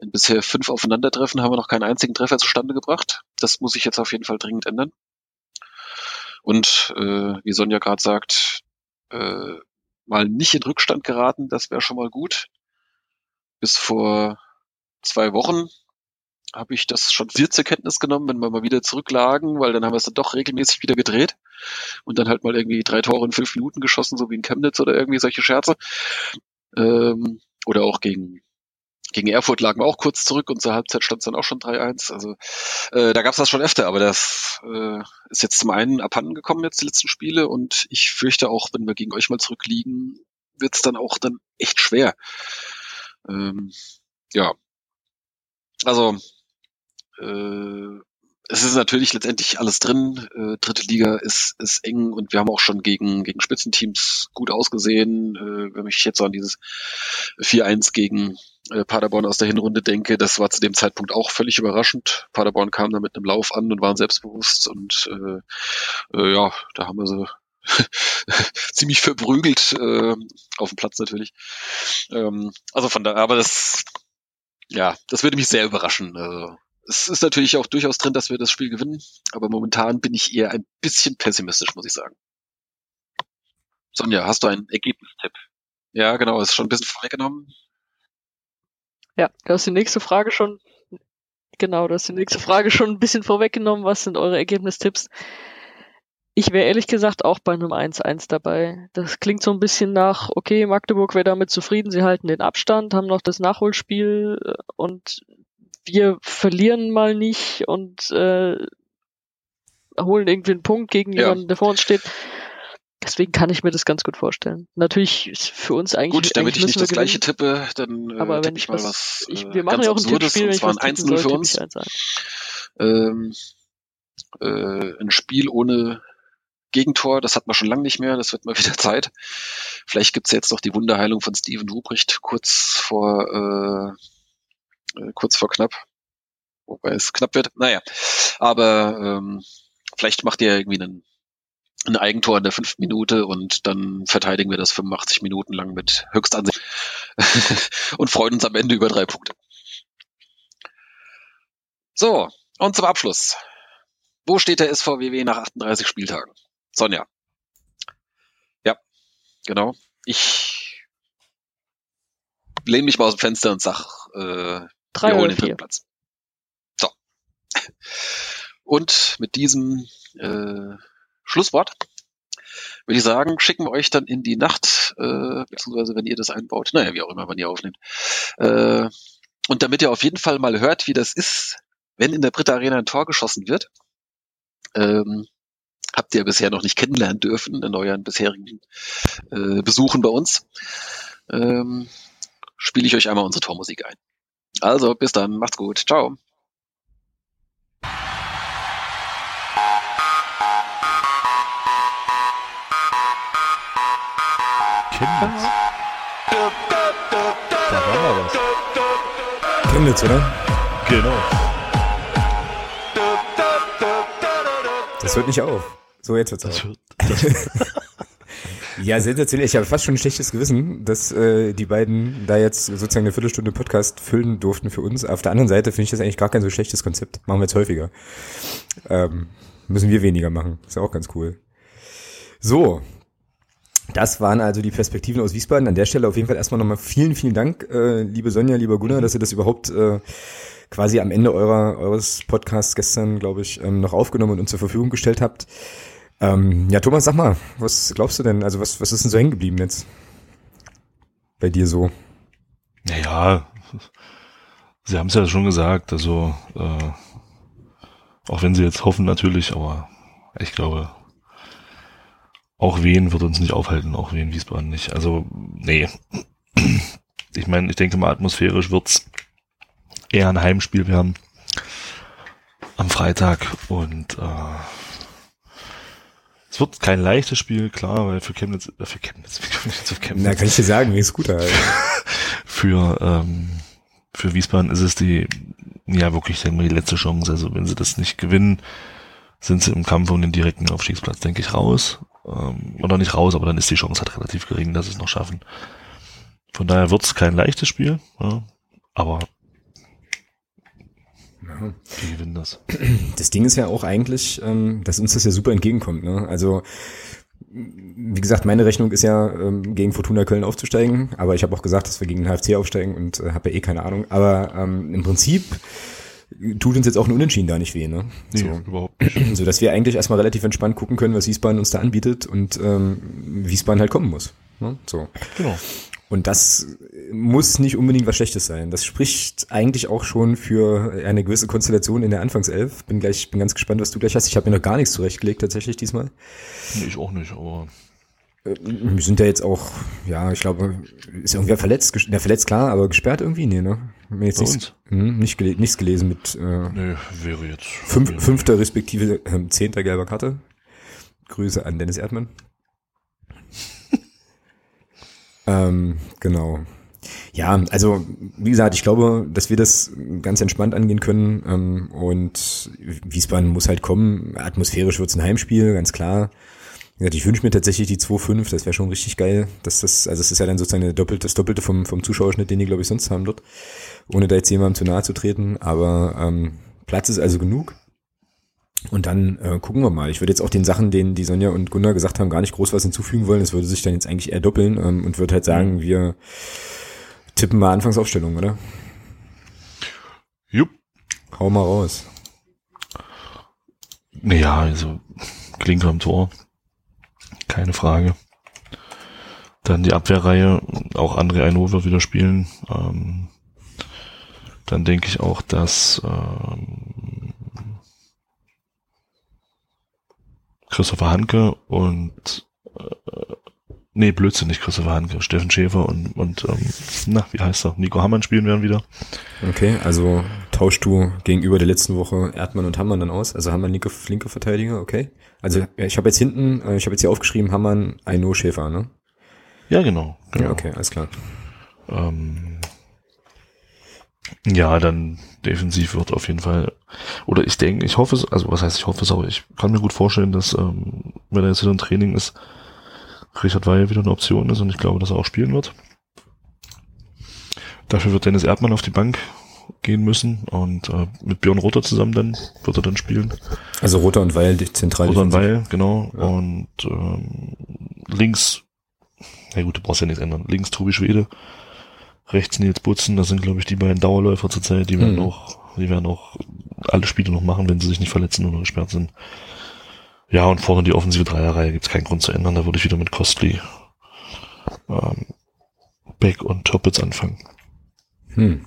In bisher fünf Aufeinandertreffen haben wir noch keinen einzigen Treffer zustande gebracht. Das muss sich jetzt auf jeden Fall dringend ändern. Und äh, wie Sonja gerade sagt, äh, mal nicht in Rückstand geraten, das wäre schon mal gut. Bis vor zwei Wochen habe ich das schon sehr zur Kenntnis genommen, wenn wir mal wieder zurücklagen, weil dann haben wir es dann doch regelmäßig wieder gedreht und dann halt mal irgendwie drei Tore in fünf Minuten geschossen, so wie in Chemnitz oder irgendwie solche Scherze. Ähm, oder auch gegen gegen Erfurt lagen wir auch kurz zurück und zur Halbzeit stand es dann auch schon 3-1. Also äh, da gab es das schon öfter, aber das äh, ist jetzt zum einen abhanden gekommen jetzt die letzten Spiele und ich fürchte auch, wenn wir gegen euch mal zurückliegen, wird es dann auch dann echt schwer. Ähm, ja. Also äh, es ist natürlich letztendlich alles drin. Äh, dritte Liga ist, ist eng und wir haben auch schon gegen, gegen Spitzenteams gut ausgesehen. Äh, wenn ich jetzt so an dieses 4-1 gegen äh, Paderborn aus der Hinrunde denke, das war zu dem Zeitpunkt auch völlig überraschend. Paderborn kam da mit einem Lauf an und waren selbstbewusst und äh, äh, ja, da haben wir sie ziemlich verprügelt äh, auf dem Platz natürlich. Ähm, also von da, aber das, ja, das würde mich sehr überraschen. Also, es ist natürlich auch durchaus drin, dass wir das Spiel gewinnen, aber momentan bin ich eher ein bisschen pessimistisch, muss ich sagen. Sonja, hast du einen Ergebnistipp? Ja, genau, ist schon ein bisschen vorweggenommen. Ja, du hast die nächste Frage schon, genau, du hast die nächste Frage schon ein bisschen vorweggenommen. Was sind eure Ergebnistipps? Ich wäre ehrlich gesagt auch bei einem 1-1 dabei. Das klingt so ein bisschen nach, okay, Magdeburg wäre damit zufrieden, sie halten den Abstand, haben noch das Nachholspiel äh, und wir verlieren mal nicht und äh, holen irgendwie einen Punkt gegen Ja. jemanden, der vor uns steht. Deswegen kann ich mir das ganz gut vorstellen. Natürlich ist für uns eigentlich. Gut, damit eigentlich ich nicht das gleiche tippe, dann äh, Aber wenn ich mal was, ich, äh, wir machen ganz ja auch ein Tippspiel, und wenn ich was tippen 1-0 soll, für uns. ich 1-1. Ähm, äh, ein Spiel ohne Gegentor, das hat man schon lange nicht mehr, das wird mal wieder Zeit. Vielleicht gibt's jetzt noch die Wunderheilung von Steven Ruprecht kurz vor äh, äh, kurz vor knapp. Wobei es knapp wird. Naja. Aber ähm, vielleicht macht ihr irgendwie einen, ein Eigentor in der fünften Minute und dann verteidigen wir das 85 Minuten lang mit Höchstansicht und freuen uns am Ende über drei Punkte. So, und zum Abschluss. Wo steht der SVWW nach 38 Spieltagen? Sonja. Ja, genau. Ich lehne mich mal aus dem Fenster und sag, äh, Drei wir holen den dritten. Platz. So. Und mit diesem äh, Schlusswort würde ich sagen, schicken wir euch dann in die Nacht, äh, beziehungsweise wenn ihr das einbaut, naja, wie auch immer, wann ihr aufnehmt. Äh, und damit ihr auf jeden Fall mal hört, wie das ist, wenn in der Britta Arena ein Tor geschossen wird, ähm, habt ihr bisher noch nicht kennenlernen dürfen in euren bisherigen äh, Besuchen bei uns, ähm, spiele ich euch einmal unsere Tormusik ein. Also, bis dann, macht's gut, ciao. Chemnitz. Da war mal was. Chemnitz, oder? Genau. Das hört nicht auf. So, jetzt wird's Das das, Ja, sensationell. Ich habe fast schon ein schlechtes Gewissen, dass äh, die beiden da jetzt sozusagen eine Viertelstunde Podcast füllen durften für uns. Auf der anderen Seite finde ich das eigentlich gar kein so schlechtes Konzept. Machen wir jetzt häufiger. Ähm, müssen wir weniger machen. Ist ja auch ganz cool. So. Das waren also die Perspektiven aus Wiesbaden. An der Stelle auf jeden Fall erstmal nochmal vielen, vielen Dank, äh, liebe Sonja, lieber Gunnar, dass ihr das überhaupt äh, quasi am Ende eurer, eures Podcasts gestern, glaube ich, ähm, noch aufgenommen und uns zur Verfügung gestellt habt. Ähm, ja, Thomas, sag mal, was glaubst du denn? Also was, was ist denn so hängen geblieben jetzt? Bei dir so? naja, sie haben es ja schon gesagt, also äh, auch wenn sie jetzt hoffen natürlich, aber ich glaube, auch Wien wird uns nicht aufhalten, auch Wien Wiesbaden nicht. Also, nee. Ich meine, ich denke mal, atmosphärisch wird's eher ein Heimspiel werden am Freitag und äh, es wird kein leichtes Spiel, klar, weil für Chemnitz, äh, für Chemnitz, auf Chemnitz? Na, kann ich dir sagen, wie ist gut halt. für, ähm, für Wiesbaden ist es die, ja wirklich, sagen wir, die letzte Chance. Also wenn sie das nicht gewinnen, sind sie im Kampf um den direkten Aufstiegsplatz, denke ich, raus. Ähm, oder nicht raus, aber dann ist die Chance halt relativ gering, dass sie es noch schaffen. Von daher wird es kein leichtes Spiel, ja, aber Ja. die gewinnen das. Das Ding ist ja auch eigentlich, ähm, dass uns das ja super entgegenkommt. Ne? Also wie gesagt, meine Rechnung ist ja, ähm, gegen Fortuna Köln aufzusteigen, aber ich habe auch gesagt, dass wir gegen den HFC aufsteigen und äh, habe ja eh keine Ahnung. Aber ähm, im Prinzip tut uns jetzt auch ein Unentschieden da nicht weh. Ne? Nee, So. überhaupt nicht. so dass wir eigentlich erstmal relativ entspannt gucken können, was Wiesbaden uns da anbietet und ähm, Wiesbaden halt kommen muss. Ne? So. Genau. Und das muss nicht unbedingt was Schlechtes sein. Das spricht eigentlich auch schon für eine gewisse Konstellation in der Anfangself. Bin gleich, bin ganz gespannt, was du gleich hast. Ich habe mir noch gar nichts zurechtgelegt tatsächlich diesmal. Nee, ich auch nicht, aber Äh, Wir sind ja jetzt auch, ja, ich glaube, ist irgendwer verletzt? Na, verletzt klar, aber gesperrt irgendwie? Nee, ne? Mir jetzt nichts, hm, nicht gele nichts gelesen mit äh, Nö, wäre jetzt. fünf, fünfter respektive ähm, zehnter gelber Karte. Grüße an Dennis Erdmann. Ähm, genau. Ja, also wie gesagt, ich glaube, dass wir das ganz entspannt angehen können ähm, und Wiesbaden muss halt kommen. Atmosphärisch wird's ein Heimspiel, ganz klar. Ich wünsche mir tatsächlich die 2-5, das wäre schon richtig geil. Dass das, also es ist ja dann sozusagen doppelte, das Doppelte vom, vom Zuschauerschnitt, den die, glaube ich, sonst haben dort. Ohne da jetzt jemandem zu nahe zu treten. Aber ähm, Platz ist also genug. Und dann äh, gucken wir mal. Ich würde jetzt auch den Sachen, denen die Sonja und Gunnar gesagt haben, gar nicht groß was hinzufügen wollen. Es würde sich dann jetzt eigentlich eher doppeln ähm, und würde halt sagen, wir tippen mal Anfangsaufstellung, oder? Jupp. Hau mal raus. Ja, also Klinker am Tor. Keine Frage. Dann die Abwehrreihe, auch André Aino wird wieder spielen. Ähm, dann denke ich auch, dass ähm, Christopher Hanke und äh, nee, Blödsinn, nicht Christopher Hanke, Steffen Schäfer und, und ähm, na, wie heißt er? Nico Hammann spielen werden wieder. Okay, also tauschst du gegenüber der letzten Woche Erdmann und Hammann dann aus? Also Hammann linke, linke Verteidiger, okay. Also ich habe jetzt hinten, äh, ich habe jetzt hier aufgeschrieben, Hammann, Aino, Schäfer, ne? Ja, genau. genau. Ja, okay, alles klar. Ähm, ja, dann defensiv wird auf jeden Fall, oder ich denke, ich hoffe es, also was heißt ich hoffe es, aber ich kann mir gut vorstellen, dass, ähm, wenn er jetzt wieder ein Training ist, Richard Weil wieder eine Option ist und ich glaube, dass er auch spielen wird. Dafür wird Dennis Erdmann auf die Bank gehen müssen und äh, mit Björn Rotter zusammen dann wird er dann spielen. Also Roter und Weil die zentral. Rotter und Weil, genau. Ja. Und ähm, links, na gut, du brauchst ja nichts ändern. Links Tobi Schwede, rechts Nils Butzen, das sind glaube ich die beiden Dauerläufer zurzeit, die werden Mhm. auch, die werden auch alle Spiele noch machen, wenn sie sich nicht verletzen oder gesperrt sind. Ja, und vorne die offensive Dreierreihe gibt's keinen Grund zu ändern, da würde ich wieder mit Costly, ähm, Beck und Toppitz anfangen. Hm.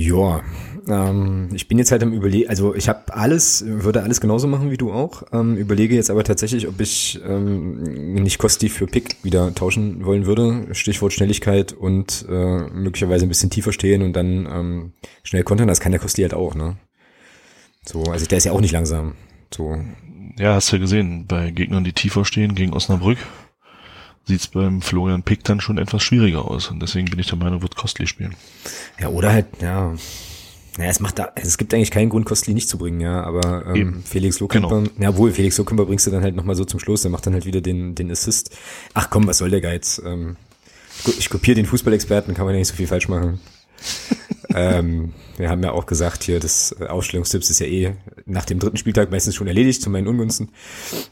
Ja, ähm, ich bin jetzt halt am überlegen, also ich habe alles, würde alles genauso machen wie du auch, ähm, überlege jetzt aber tatsächlich, ob ich ähm, nicht Kosti für Pick wieder tauschen wollen würde, Stichwort Schnelligkeit und äh, möglicherweise ein bisschen tiefer stehen und dann ähm, schnell kontern, das kann der Kosti halt auch, ne? So, also der ist ja auch nicht langsam. So, Ja, hast ja gesehen, bei Gegnern, die tiefer stehen gegen Osnabrück, sieht's beim Florian Pick dann schon etwas schwieriger aus. Und deswegen bin ich der Meinung, wird Costly spielen. Ja, oder halt, ja. Naja, es macht da, also es gibt eigentlich keinen Grund, Kostli nicht zu bringen, ja, aber ähm, Eben. Felix Lohkemper, Genau. ja wohl, Felix Lohkemper bringst du dann halt nochmal so zum Schluss, der macht dann halt wieder den, den Assist. Ach komm, was soll der Geiz? Ähm, ich kopiere den Fußballexperten, kann man ja nicht so viel falsch machen. ähm, wir haben ja auch gesagt hier, das äh, Ausstellungstipps ist ja eh nach dem dritten Spieltag meistens schon erledigt, zu meinen Ungunsten.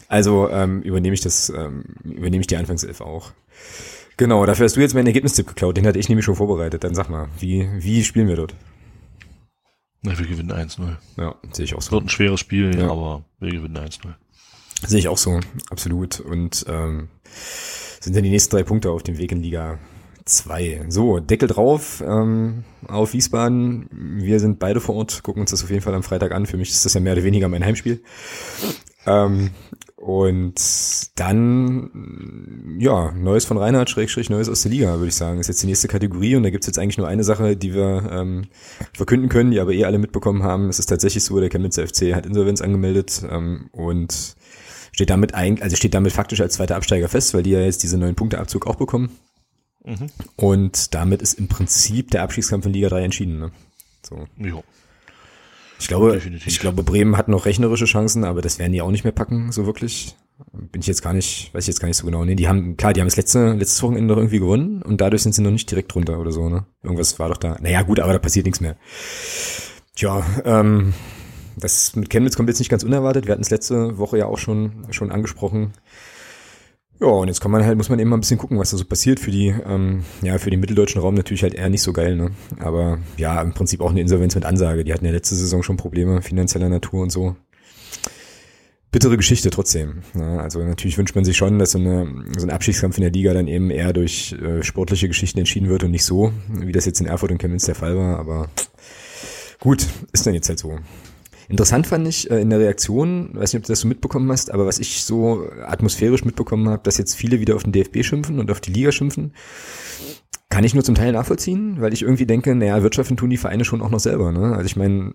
Also ähm, übernehme ich das, ähm, übernehme ich die Anfangself auch. Genau, dafür hast du jetzt meinen Ergebnistipp geklaut, den hatte ich nämlich schon vorbereitet. Dann sag mal, wie, wie spielen wir dort? Na, wir gewinnen 1-0. Ja, sehe ich auch so. Wird ein schweres Spiel, Ja. aber wir gewinnen 1-0. Sehe ich auch so, absolut. Und ähm, sind dann die nächsten drei Punkte auf dem Weg in Liga 2. So, Deckel drauf auf auf Wiesbaden. Wir sind beide vor Ort, gucken uns das auf jeden Fall am Freitag an. Für mich ist das ja mehr oder weniger mein Heimspiel. Ähm, und dann, ja, Neues von Reinhard, Schrägstrich, Neues aus der Liga, würde ich sagen. Ist jetzt die nächste Kategorie und da gibt's jetzt eigentlich nur eine Sache, die wir ähm, verkünden können, die aber eh alle mitbekommen haben. Es ist tatsächlich so, der Chemnitzer FC hat Insolvenz angemeldet ähm, und steht damit eigentlich, also steht damit faktisch als zweiter Absteiger fest, weil die ja jetzt diese neun Punkte Abzug auch bekommen. Mhm. Und damit ist im Prinzip der Abstiegskampf in Liga 3 entschieden. Ne? So. Jo. Ich glaube, Definitiv. ich glaube, Bremen hat noch rechnerische Chancen, aber das werden die auch nicht mehr packen, so wirklich. Bin ich jetzt gar nicht, weiß ich jetzt gar nicht so genau. Nee, die haben, klar, die haben das letzte, letztes Wochenende noch irgendwie gewonnen und dadurch sind sie noch nicht direkt drunter oder so, ne? Irgendwas war doch da. Naja, gut, aber da passiert nichts mehr. Tja, ähm, das mit Chemnitz kommt jetzt nicht ganz unerwartet. Wir hatten es letzte Woche ja auch schon, schon angesprochen. Ja, und jetzt kann man halt, muss man eben mal ein bisschen gucken, was da so passiert für die, ähm, ja, für den mitteldeutschen Raum natürlich halt eher nicht so geil, ne? Aber ja, im Prinzip auch eine Insolvenz mit Ansage. Die hatten ja letzte Saison schon Probleme finanzieller Natur und so. Bittere Geschichte trotzdem. Ne? Also natürlich wünscht man sich schon, dass so, eine, so ein Abschiedskampf in der Liga dann eben eher durch äh, sportliche Geschichten entschieden wird und nicht so, wie das jetzt in Erfurt und Chemnitz der Fall war. Aber gut, ist dann jetzt halt so. Interessant fand ich äh, in der Reaktion, weiß nicht, ob du das so mitbekommen hast, aber was ich so atmosphärisch mitbekommen habe, dass jetzt viele wieder auf den DFB schimpfen und auf die Liga schimpfen, Kann ich nur zum Teil nachvollziehen, weil ich irgendwie denke, naja, wirtschaften tun die Vereine schon auch noch selber. Ne? Also ich meine,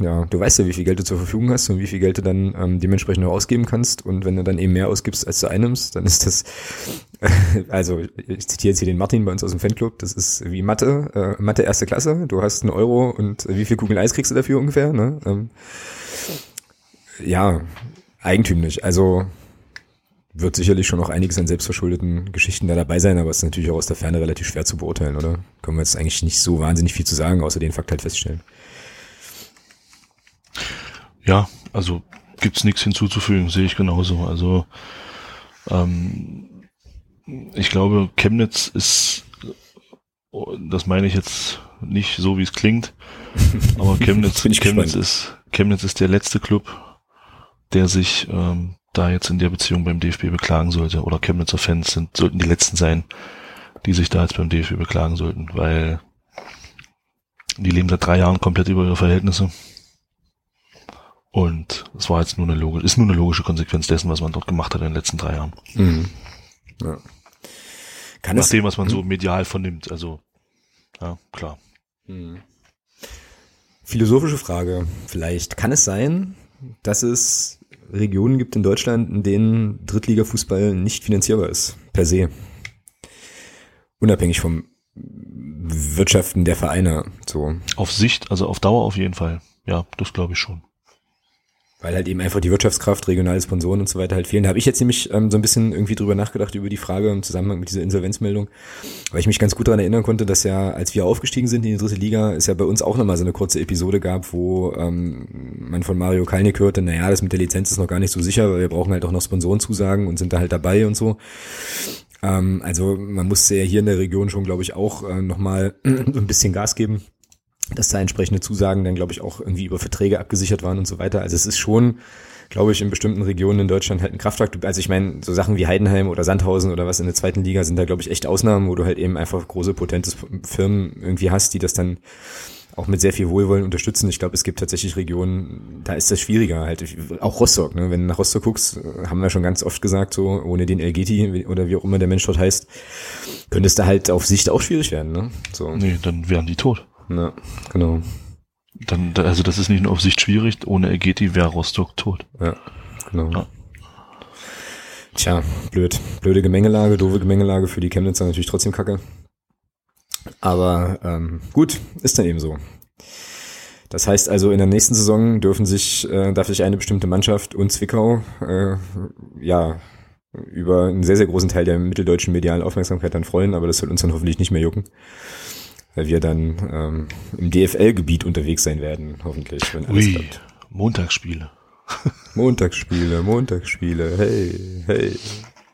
ja, du weißt ja, wie viel Geld du zur Verfügung hast und wie viel Geld du dann ähm, dementsprechend auch ausgeben kannst. Und wenn du dann eben mehr ausgibst, als du einnimmst, dann ist das, also ich zitiere jetzt hier den Martin bei uns aus dem Fanclub, das ist wie Mathe, äh, Mathe erste Klasse, du hast einen Euro und wie viel Kugeln Eis kriegst du dafür ungefähr? Ne? Ähm, ja, eigentümlich. Also wird sicherlich schon noch einiges an selbstverschuldeten Geschichten da dabei sein, aber es ist natürlich auch aus der Ferne relativ schwer zu beurteilen, oder? Können wir jetzt eigentlich nicht so wahnsinnig viel zu sagen, außer den Fakt halt feststellen. Ja, also gibt's nichts hinzuzufügen, sehe ich genauso. Also ähm, ich glaube, Chemnitz ist, das meine ich jetzt nicht so, wie es klingt, aber Chemnitz, Chemnitz ist Chemnitz ist der letzte Club, der sich ähm, da jetzt in der Beziehung beim DFB beklagen sollte. Oder Chemnitzer Fans sind, sollten die letzten sein, die sich da jetzt beim DFB beklagen sollten, weil die leben seit drei Jahren komplett über ihre Verhältnisse. Und es war jetzt nur eine logische, ist nur eine logische Konsequenz dessen, was man dort gemacht hat in den letzten drei Jahren. Mhm. Ja. Kann Nach dem, was man so medial vernimmt, also ja, klar. Mhm. Philosophische Frage vielleicht. Kann es sein, dass es Regionen gibt in Deutschland, in denen Drittliga-Fußball nicht finanzierbar ist, per se? Unabhängig vom Wirtschaften der Vereine, so. Auf Sicht, also auf Dauer auf jeden Fall. Ja, das glaube ich schon. Weil halt eben einfach die Wirtschaftskraft, regionale Sponsoren und so weiter halt fehlen. Da habe ich jetzt nämlich ähm, so ein bisschen irgendwie drüber nachgedacht, über die Frage im Zusammenhang mit dieser Insolvenzmeldung, weil ich mich ganz gut daran erinnern konnte, dass ja, als wir aufgestiegen sind in die dritte Liga, es ja bei uns auch nochmal so eine kurze Episode gab, wo ähm, man von Mario Kalnick hörte, naja, das mit der Lizenz ist noch gar nicht so sicher, weil wir brauchen halt auch noch Sponsorenzusagen und sind da halt dabei und so. Ähm, also man musste ja hier in der Region schon, glaube ich, auch äh, nochmal ein bisschen Gas geben dass da entsprechende Zusagen dann, glaube ich, auch irgendwie über Verträge abgesichert waren und so weiter. Also es ist schon, glaube ich, in bestimmten Regionen in Deutschland halt ein Kraftwerk. Also ich meine, so Sachen wie Heidenheim oder Sandhausen oder was in der zweiten Liga sind da, glaube ich, echt Ausnahmen, wo du halt eben einfach große, potente Firmen irgendwie hast, die das dann auch mit sehr viel Wohlwollen unterstützen. Ich glaube, es gibt tatsächlich Regionen, da ist das schwieriger halt. Auch Rostock, ne? wenn du nach Rostock guckst, haben wir schon ganz oft gesagt, so ohne den Elgeti oder wie auch immer der Mensch dort heißt, könnte es da halt auf Sicht auch schwierig werden. Ne? So. Nee, dann wären die tot. Ja, genau. Dann, also das ist nicht nur auf Sicht schwierig, ohne Egeti wäre Rostock tot. Ja, genau. Ja. Tja, blöd. Blöde Gemengelage, doofe Gemengelage für die Chemnitzer natürlich trotzdem kacke. Aber ähm, gut, ist dann eben so. Das heißt also, in der nächsten Saison dürfen sich, äh, darf sich eine bestimmte Mannschaft und Zwickau äh, ja über einen sehr, sehr großen Teil der mitteldeutschen medialen Aufmerksamkeit dann freuen, aber das soll uns dann hoffentlich nicht mehr jucken weil wir dann ähm, im DFL-Gebiet unterwegs sein werden, hoffentlich, wenn alles Ui, klappt. Montagsspiele. Montagsspiele, Montagsspiele, hey, hey.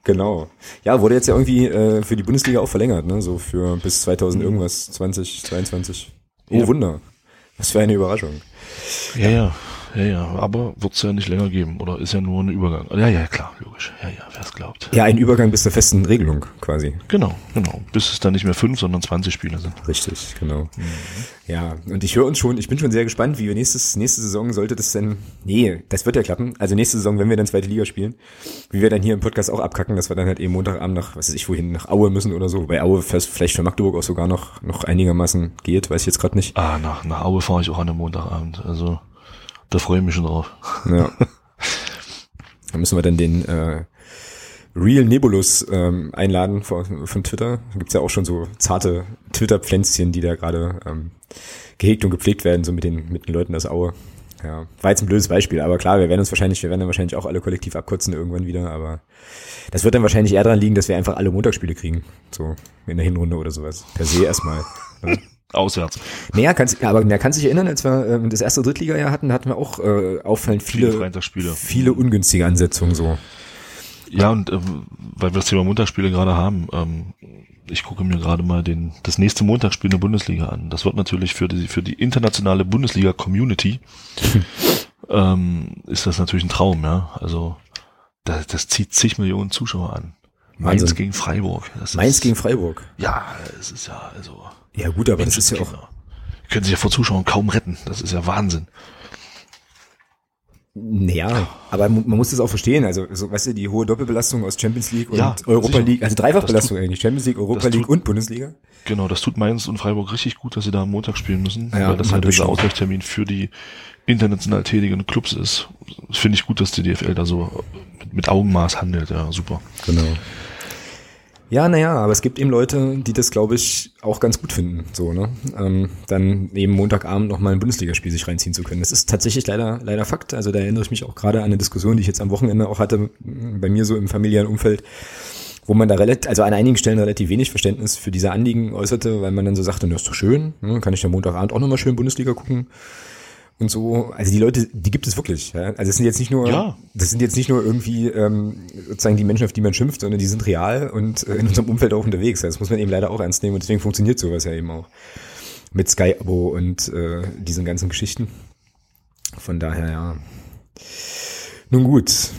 Genau. Ja, wurde jetzt ja irgendwie äh, für die Bundesliga auch verlängert, ne? So für bis 2000 irgendwas, 20, 22. Oh, ja. Wunder. Was für eine Überraschung. Ja, ja. Ja, ja, aber wird es ja nicht länger geben oder ist ja nur ein Übergang. Ja, ja, klar, logisch. Ja, ja, wer es glaubt. Ja, ein Übergang bis zur festen Regelung quasi. Genau, genau. Bis es dann nicht mehr fünf, sondern 20 Spiele sind. Richtig, genau. Mhm. Ja, und ich höre uns schon, ich bin schon sehr gespannt, wie wir nächstes, nächste Saison sollte das denn, nee, das wird ja klappen. Also nächste Saison, wenn wir dann zweite Liga spielen, wie wir dann hier im Podcast auch abkacken, dass wir dann halt eben Montagabend nach, was weiß ich, wohin, nach Aue müssen oder so. Bei Aue vielleicht für Magdeburg auch sogar noch, noch einigermaßen geht, weiß ich jetzt gerade nicht. Ah, nach, nach Aue fahre ich auch an einem Montagabend, also. Da freue ich mich schon drauf. Ja. Da müssen wir dann den äh, Real Nebulus ähm, einladen von, von Twitter. Da gibt's ja auch schon so zarte Twitter-Pflänzchen, die da gerade ähm, gehegt und gepflegt werden, so mit den, mit den Leuten aus Aue. Ja, war jetzt ein blödes Beispiel, aber klar, wir werden uns wahrscheinlich, wir werden dann wahrscheinlich auch alle kollektiv abkotzen irgendwann wieder, aber das wird dann wahrscheinlich eher daran liegen, dass wir einfach alle Montagsspiele kriegen, so in der Hinrunde oder sowas. Per se erstmal. Auswärts. Naja, kannst, aber er kann sich erinnern, als wir äh, das erste Drittliga-Jahr hatten, hatten wir auch äh, auffallend viele, viele, viele ungünstige Ansetzungen so. Ja, und äh, weil wir das Thema Montagsspiele gerade haben, ähm, ich gucke mir gerade mal den, das nächste Montagsspiel in der Bundesliga an. Das wird natürlich für die, für die internationale Bundesliga-Community ähm, ist das natürlich ein Traum, ja. Also das, das zieht zig Millionen Zuschauer an. Mainz Wahnsinn. gegen Freiburg. Mainz ist, gegen Freiburg. Ja, es ist ja, also. Ja gut, aber das ist ja auch. Können sich ja vor Zuschauern kaum retten. Das ist ja Wahnsinn. Naja, aber man muss das auch verstehen. Also, so, weißt du, die hohe Doppelbelastung aus Champions League und Ja, Europa sicher. League, also Dreifachbelastung Das eigentlich. Champions League, Europa League tut- und Bundesliga. Genau, das tut Mainz und Freiburg richtig gut, dass sie da am Montag spielen müssen, Ja, weil das halt dieser. Ausweichtermin für die international tätigen Clubs ist. Das finde ich gut, dass die DFL da so mit, mit Augenmaß handelt, ja, super. Genau. Ja, naja, aber es gibt eben Leute, die das, glaube ich, auch ganz gut finden, so, ne? Ähm, dann eben Montagabend nochmal ein Bundesligaspiel sich reinziehen zu können. Das ist tatsächlich leider, leider Fakt. Also da erinnere ich mich auch gerade an eine Diskussion, die ich jetzt am Wochenende auch hatte, m, bei mir so im familiären Umfeld, wo man da relativ, also an einigen Stellen relativ wenig Verständnis für diese Anliegen äußerte, weil man dann so sagte, das ist doch schön, ne? kann ich ja Montagabend auch nochmal schön Bundesliga gucken. Und so, also die Leute, die gibt es wirklich. Ja? Also es sind jetzt nicht nur, Ja. das sind jetzt nicht nur irgendwie ähm, sozusagen die Menschen, auf die man schimpft, sondern die sind real und äh, in unserem Umfeld auch unterwegs. Das muss man eben leider auch ernst nehmen und deswegen funktioniert sowas ja eben auch mit Sky-Abo und äh, diesen ganzen Geschichten. Von daher ja. Nun gut.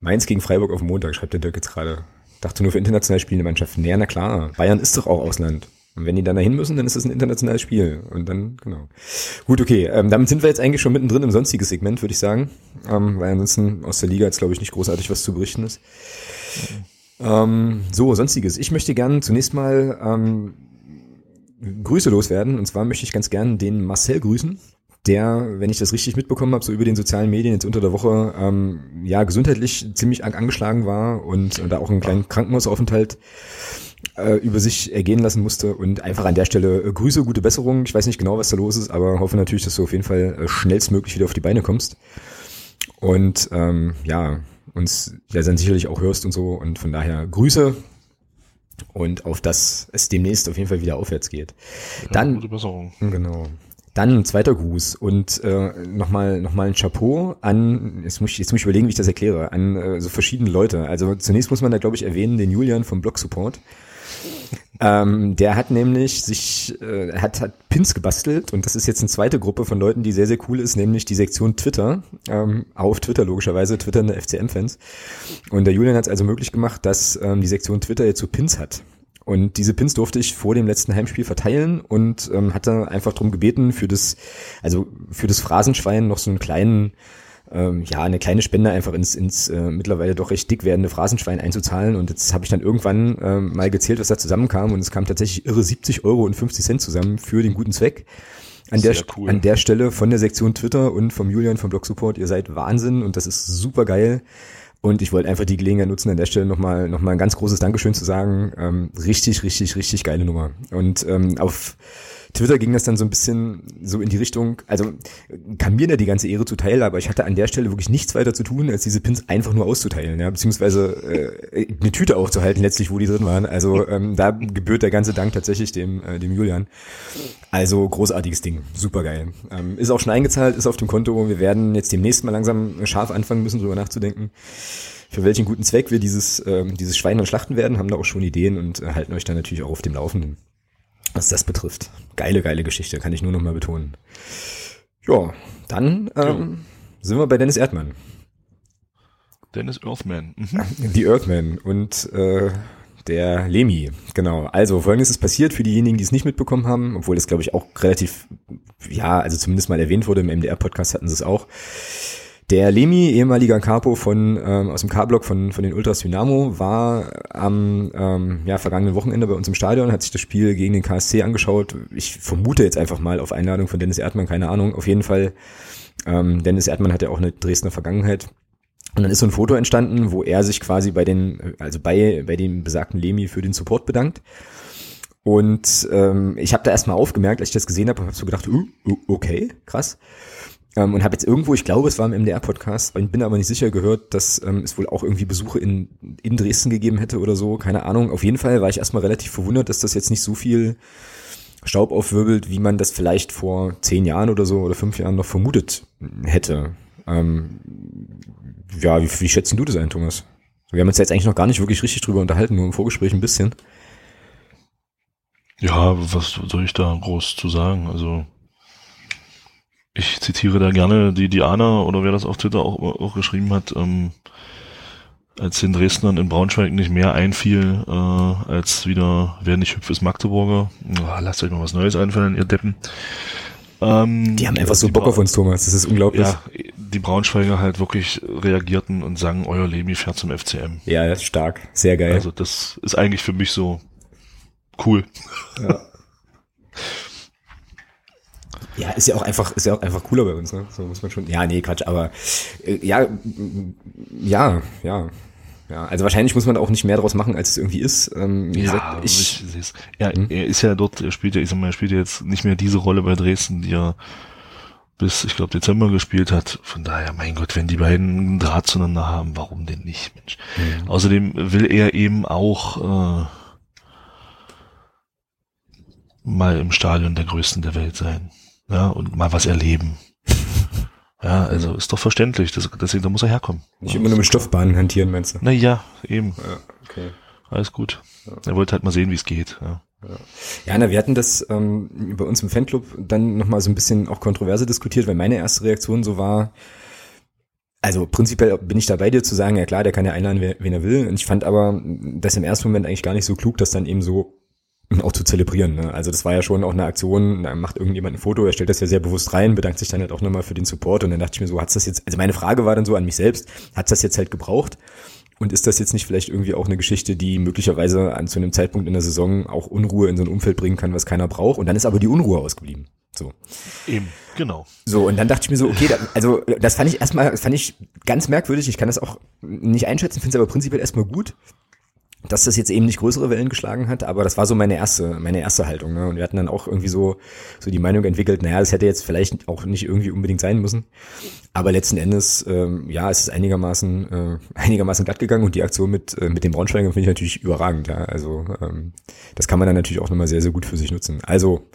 Mainz gegen Freiburg auf Montag, schreibt der Dirk jetzt gerade. Dachte nur für international spielende Mannschaften. Ja, na klar. Bayern ist doch auch Ausland. Und wenn die dann dahin müssen, dann ist das ein internationales Spiel. Und dann, genau. Gut, okay. Ähm, damit sind wir jetzt eigentlich schon mittendrin im sonstiges Segment, würde ich sagen. Ähm, weil ansonsten aus der Liga jetzt, glaube ich, nicht großartig was zu berichten ist. Ähm, so, sonstiges. Ich möchte gern zunächst mal ähm, Grüße loswerden. Und zwar möchte ich ganz gern den Marcel grüßen, der, wenn ich das richtig mitbekommen habe, so über den sozialen Medien jetzt unter der Woche, ähm, ja, gesundheitlich ziemlich an- angeschlagen war und äh, da auch einen kleinen Krankenhausaufenthalt äh, über sich ergehen lassen musste und einfach an der Stelle äh, Grüße, gute Besserung. Ich weiß nicht genau, was da los ist, aber hoffe natürlich, dass du auf jeden Fall äh, schnellstmöglich wieder auf die Beine kommst. Und ähm, ja, uns ja dann sicherlich auch hörst und so. Und von daher Grüße und auf dass es demnächst auf jeden Fall wieder aufwärts geht. Dann, Gute Besserung. Genau. Dann ein zweiter Gruß und äh, nochmal noch mal ein Chapeau an, jetzt muss, ich, jetzt muss ich überlegen, wie ich das erkläre, an äh, so verschiedene Leute. Also zunächst muss man da, glaube ich, erwähnen, den Julian vom Blog Support. Ähm, der hat nämlich sich, äh, hat, hat Pins gebastelt und das ist jetzt eine zweite Gruppe von Leuten, die sehr, sehr cool ist, nämlich die Sektion Twitter, ähm, auf Twitter logischerweise, twitternde FCM-Fans. Und der Julian hat es also möglich gemacht, dass ähm, die Sektion Twitter jetzt so Pins hat. Und diese Pins durfte ich vor dem letzten Heimspiel verteilen und ähm, hatte einfach darum gebeten, für das, also für das Phrasenschwein noch so einen kleinen, ähm, ja, eine kleine Spende einfach ins, ins äh, mittlerweile doch recht dick werdende Phrasenschwein einzuzahlen. Und jetzt habe ich dann irgendwann ähm, mal gezählt, was da zusammenkam. Und es kam tatsächlich irre 70 Euro und 50 Cent zusammen für den guten Zweck. An der, cool. an der Stelle von der Sektion Twitter und vom Julian vom Blog Support, ihr seid Wahnsinn und das ist super geil. Und ich wollte einfach die Gelegenheit nutzen, an der Stelle nochmal noch mal ein ganz großes Dankeschön zu sagen. Ähm, richtig, richtig, richtig geile Nummer. Und ähm, auf Twitter ging das dann so ein bisschen so in die Richtung, also kam mir da die ganze Ehre zuteil, aber ich hatte an der Stelle wirklich nichts weiter zu tun, als diese Pins einfach nur auszuteilen, ja, beziehungsweise äh, eine Tüte aufzuhalten, letztlich, wo die drin waren. Also ähm, da gebührt der ganze Dank tatsächlich dem, äh, dem Julian. Also großartiges Ding, super geil. Ähm, ist auch schon eingezahlt, ist auf dem Konto. Wir werden jetzt demnächst mal langsam scharf anfangen müssen, drüber nachzudenken, für welchen guten Zweck wir dieses, ähm, dieses Schwein dann schlachten werden, haben da auch schon Ideen und äh, halten euch dann natürlich auch auf dem Laufenden, was das betrifft. Geile, geile Geschichte, kann ich nur noch mal betonen. Ja, dann ähm, sind wir bei Dennis Erdmann. Dennis Earthman. Mhm. Die Earthman und äh, der Lemi, genau. Also folgendes ist passiert für diejenigen, die es nicht mitbekommen haben, obwohl es glaube ich auch relativ, ja, also zumindest mal erwähnt wurde, im MDR-Podcast hatten sie es auch. Der Lemi, ehemaliger Capo von ähm, aus dem K-Block von von den Ultras Dynamo, war am ähm, ja, vergangenen Wochenende bei uns im Stadion, hat sich das Spiel gegen den KSC angeschaut. Ich vermute jetzt einfach mal auf Einladung von Dennis Erdmann, keine Ahnung. Auf jeden Fall, ähm, Dennis Erdmann hat ja auch eine Dresdner Vergangenheit. Und dann ist so ein Foto entstanden, wo er sich quasi bei den, also bei, bei dem besagten Lemi für den Support bedankt. Und ähm, ich habe da erstmal aufgemerkt, als ich das gesehen habe, habe so gedacht, uh, uh, okay, krass. Ähm, und habe jetzt irgendwo, ich glaube, es war im MDR-Podcast, bin aber nicht sicher gehört, dass ähm, es wohl auch irgendwie Besuche in, in Dresden gegeben hätte oder so, keine Ahnung. Auf jeden Fall war ich erstmal relativ verwundert, dass das jetzt nicht so viel Staub aufwirbelt, wie man das vielleicht vor zehn Jahren oder so oder fünf Jahren noch vermutet hätte. Ähm, ja, wie, wie schätzen du das ein, Thomas? Wir haben uns jetzt eigentlich noch gar nicht wirklich richtig drüber unterhalten, nur im Vorgespräch ein bisschen. Ja, was soll ich da groß zu sagen? Also ich zitiere da gerne die Diana oder wer das auf Twitter auch, auch geschrieben hat, ähm, als den Dresdnern in Braunschweig nicht mehr einfiel, äh, als wieder, wer nicht hüpft, ist Magdeburger. Oh, lasst euch mal was Neues einfallen, ihr Deppen. Ähm, Die haben einfach so Bock Bra- auf uns, Thomas. Das ist unglaublich. Ja, die Braunschweiger halt wirklich reagierten und sagen, euer Lemi fährt zum FCM. Ja, das ist stark. Sehr geil. Also das ist eigentlich für mich so cool. Ja, ist ja auch einfach, ist ja auch einfach cooler bei uns, ne? So muss man schon. Ja, nee, Quatsch, aber äh, ja, ja, ja. Ja, also wahrscheinlich muss man auch nicht mehr draus machen, als es irgendwie ist. Ähm, wie Ja, gesagt, ich, ich, ja Hm? er ist ja dort, er spielt ja, ich sag mal, er spielt ja jetzt nicht mehr diese Rolle bei Dresden, die er bis, ich glaube, Dezember gespielt hat. Von daher, mein Gott, wenn die beiden einen Draht zueinander haben, warum denn nicht, Mensch. Mhm. Außerdem will er eben auch äh, mal im Stadion der Größten der Welt sein. Ja, und mal was erleben. Ja, also ist doch verständlich. Das, deswegen, da muss er herkommen. nicht immer nur mit Stoffbahnen hantieren, meinst du? Na ja, eben. Ja, okay. Alles gut. Er wollte halt mal sehen, wie es geht. Ja. Ja, na, wir hatten das ähm, bei uns im Fanclub dann nochmal so ein bisschen auch kontroverse diskutiert, weil meine erste Reaktion so war, also prinzipiell bin ich da bei dir zu sagen, ja klar, der kann ja einladen, wen er will. Und ich fand aber das im ersten Moment eigentlich gar nicht so klug, das dann eben so auch zu zelebrieren. Ne? Also das war ja schon auch eine Aktion, da macht irgendjemand ein Foto, er stellt das ja sehr bewusst rein, bedankt sich dann halt auch nochmal für den Support und dann dachte ich mir so, hat's das jetzt, also meine Frage war dann so an mich selbst, hat's das jetzt halt gebraucht? Und ist das jetzt nicht vielleicht irgendwie auch eine Geschichte, die möglicherweise an zu einem Zeitpunkt in der Saison auch Unruhe in so ein Umfeld bringen kann, was keiner braucht? Und dann ist aber die Unruhe ausgeblieben. So. Eben, genau. So, und dann dachte ich mir so, okay, da, also das fand ich erstmal, das fand ich ganz merkwürdig. Ich kann das auch nicht einschätzen, finde es aber prinzipiell erstmal gut, dass das jetzt eben nicht größere Wellen geschlagen hat, aber das war so meine erste, meine erste Haltung. Ne? Und wir hatten dann auch irgendwie so, so die Meinung entwickelt, naja, das hätte jetzt vielleicht auch nicht irgendwie unbedingt sein müssen. Aber letzten Endes, ähm, ja, es ist einigermaßen, äh, einigermaßen glatt gegangen und die Aktion mit, äh, mit den Braunschweigern finde ich natürlich überragend, ja. Also ähm, das kann man dann natürlich auch nochmal sehr, sehr gut für sich nutzen. Also,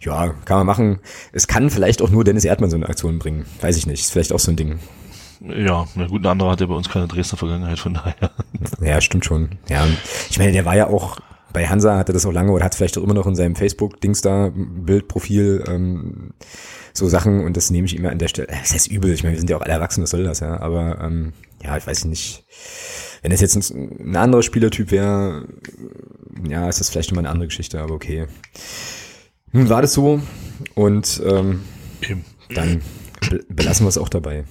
ja, kann man machen. Es kann vielleicht auch nur Dennis Erdmann so eine Aktion bringen. Weiß ich nicht. Ist vielleicht auch so ein Ding. Ja, na gut, ein anderer hat ja bei uns keine Dresdner Vergangenheit, von daher. Ja, stimmt schon. Ja, ich meine, der war ja auch bei Hansa hatte das auch lange oder hat vielleicht auch immer noch in seinem Facebook-Dings da, Bildprofil, ähm, so Sachen und das nehme ich immer an der Stelle. Das heißt übel, ich meine, wir sind ja auch alle erwachsen, was soll das, ja. Aber ähm, ja, ich weiß nicht. Wenn das jetzt ein, ein anderer Spielertyp wäre, ja, ist das vielleicht immer eine andere Geschichte, aber okay. Nun war das so und ähm, Eben. dann be- belassen wir es auch dabei.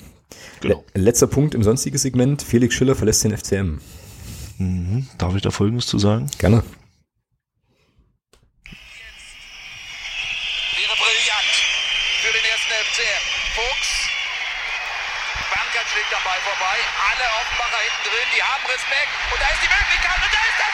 Genau. Le letzter Punkt im sonstigen Segment. Felix Schiller verlässt den FCM. Mhm. Darf ich da Folgendes zu sagen? Gerne. Wäre brillant für den ersten FCM. Fuchs. Bankert schlägt Ball vorbei. Alle Offenbacher hinten drin, die haben Respekt. Und da ist die Möglichkeit. Und da ist das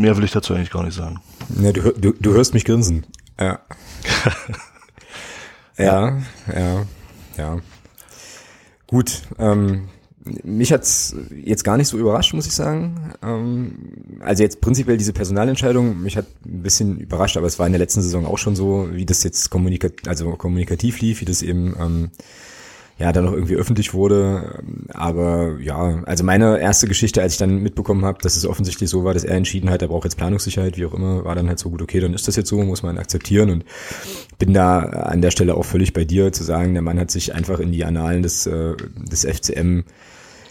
Mehr will ich dazu eigentlich gar nicht sagen. Ja, du, du, du hörst mich grinsen. Ja. ja, ja, ja. Gut, ähm, mich hat's jetzt gar nicht so überrascht, muss ich sagen. Ähm, also jetzt prinzipiell diese Personalentscheidung, mich hat ein bisschen überrascht, aber es war in der letzten Saison auch schon so, wie das jetzt kommunika also kommunikativ lief, wie das eben ähm, ja dann noch irgendwie öffentlich wurde. Aber ja, also meine erste Geschichte, als ich dann mitbekommen habe, dass es offensichtlich so war, dass er entschieden hat, er braucht jetzt Planungssicherheit, wie auch immer, war dann halt so gut, okay, dann ist das jetzt so, muss man akzeptieren und bin da an der Stelle auch völlig bei dir zu sagen, der Mann hat sich einfach in die Annalen des, äh, des FCM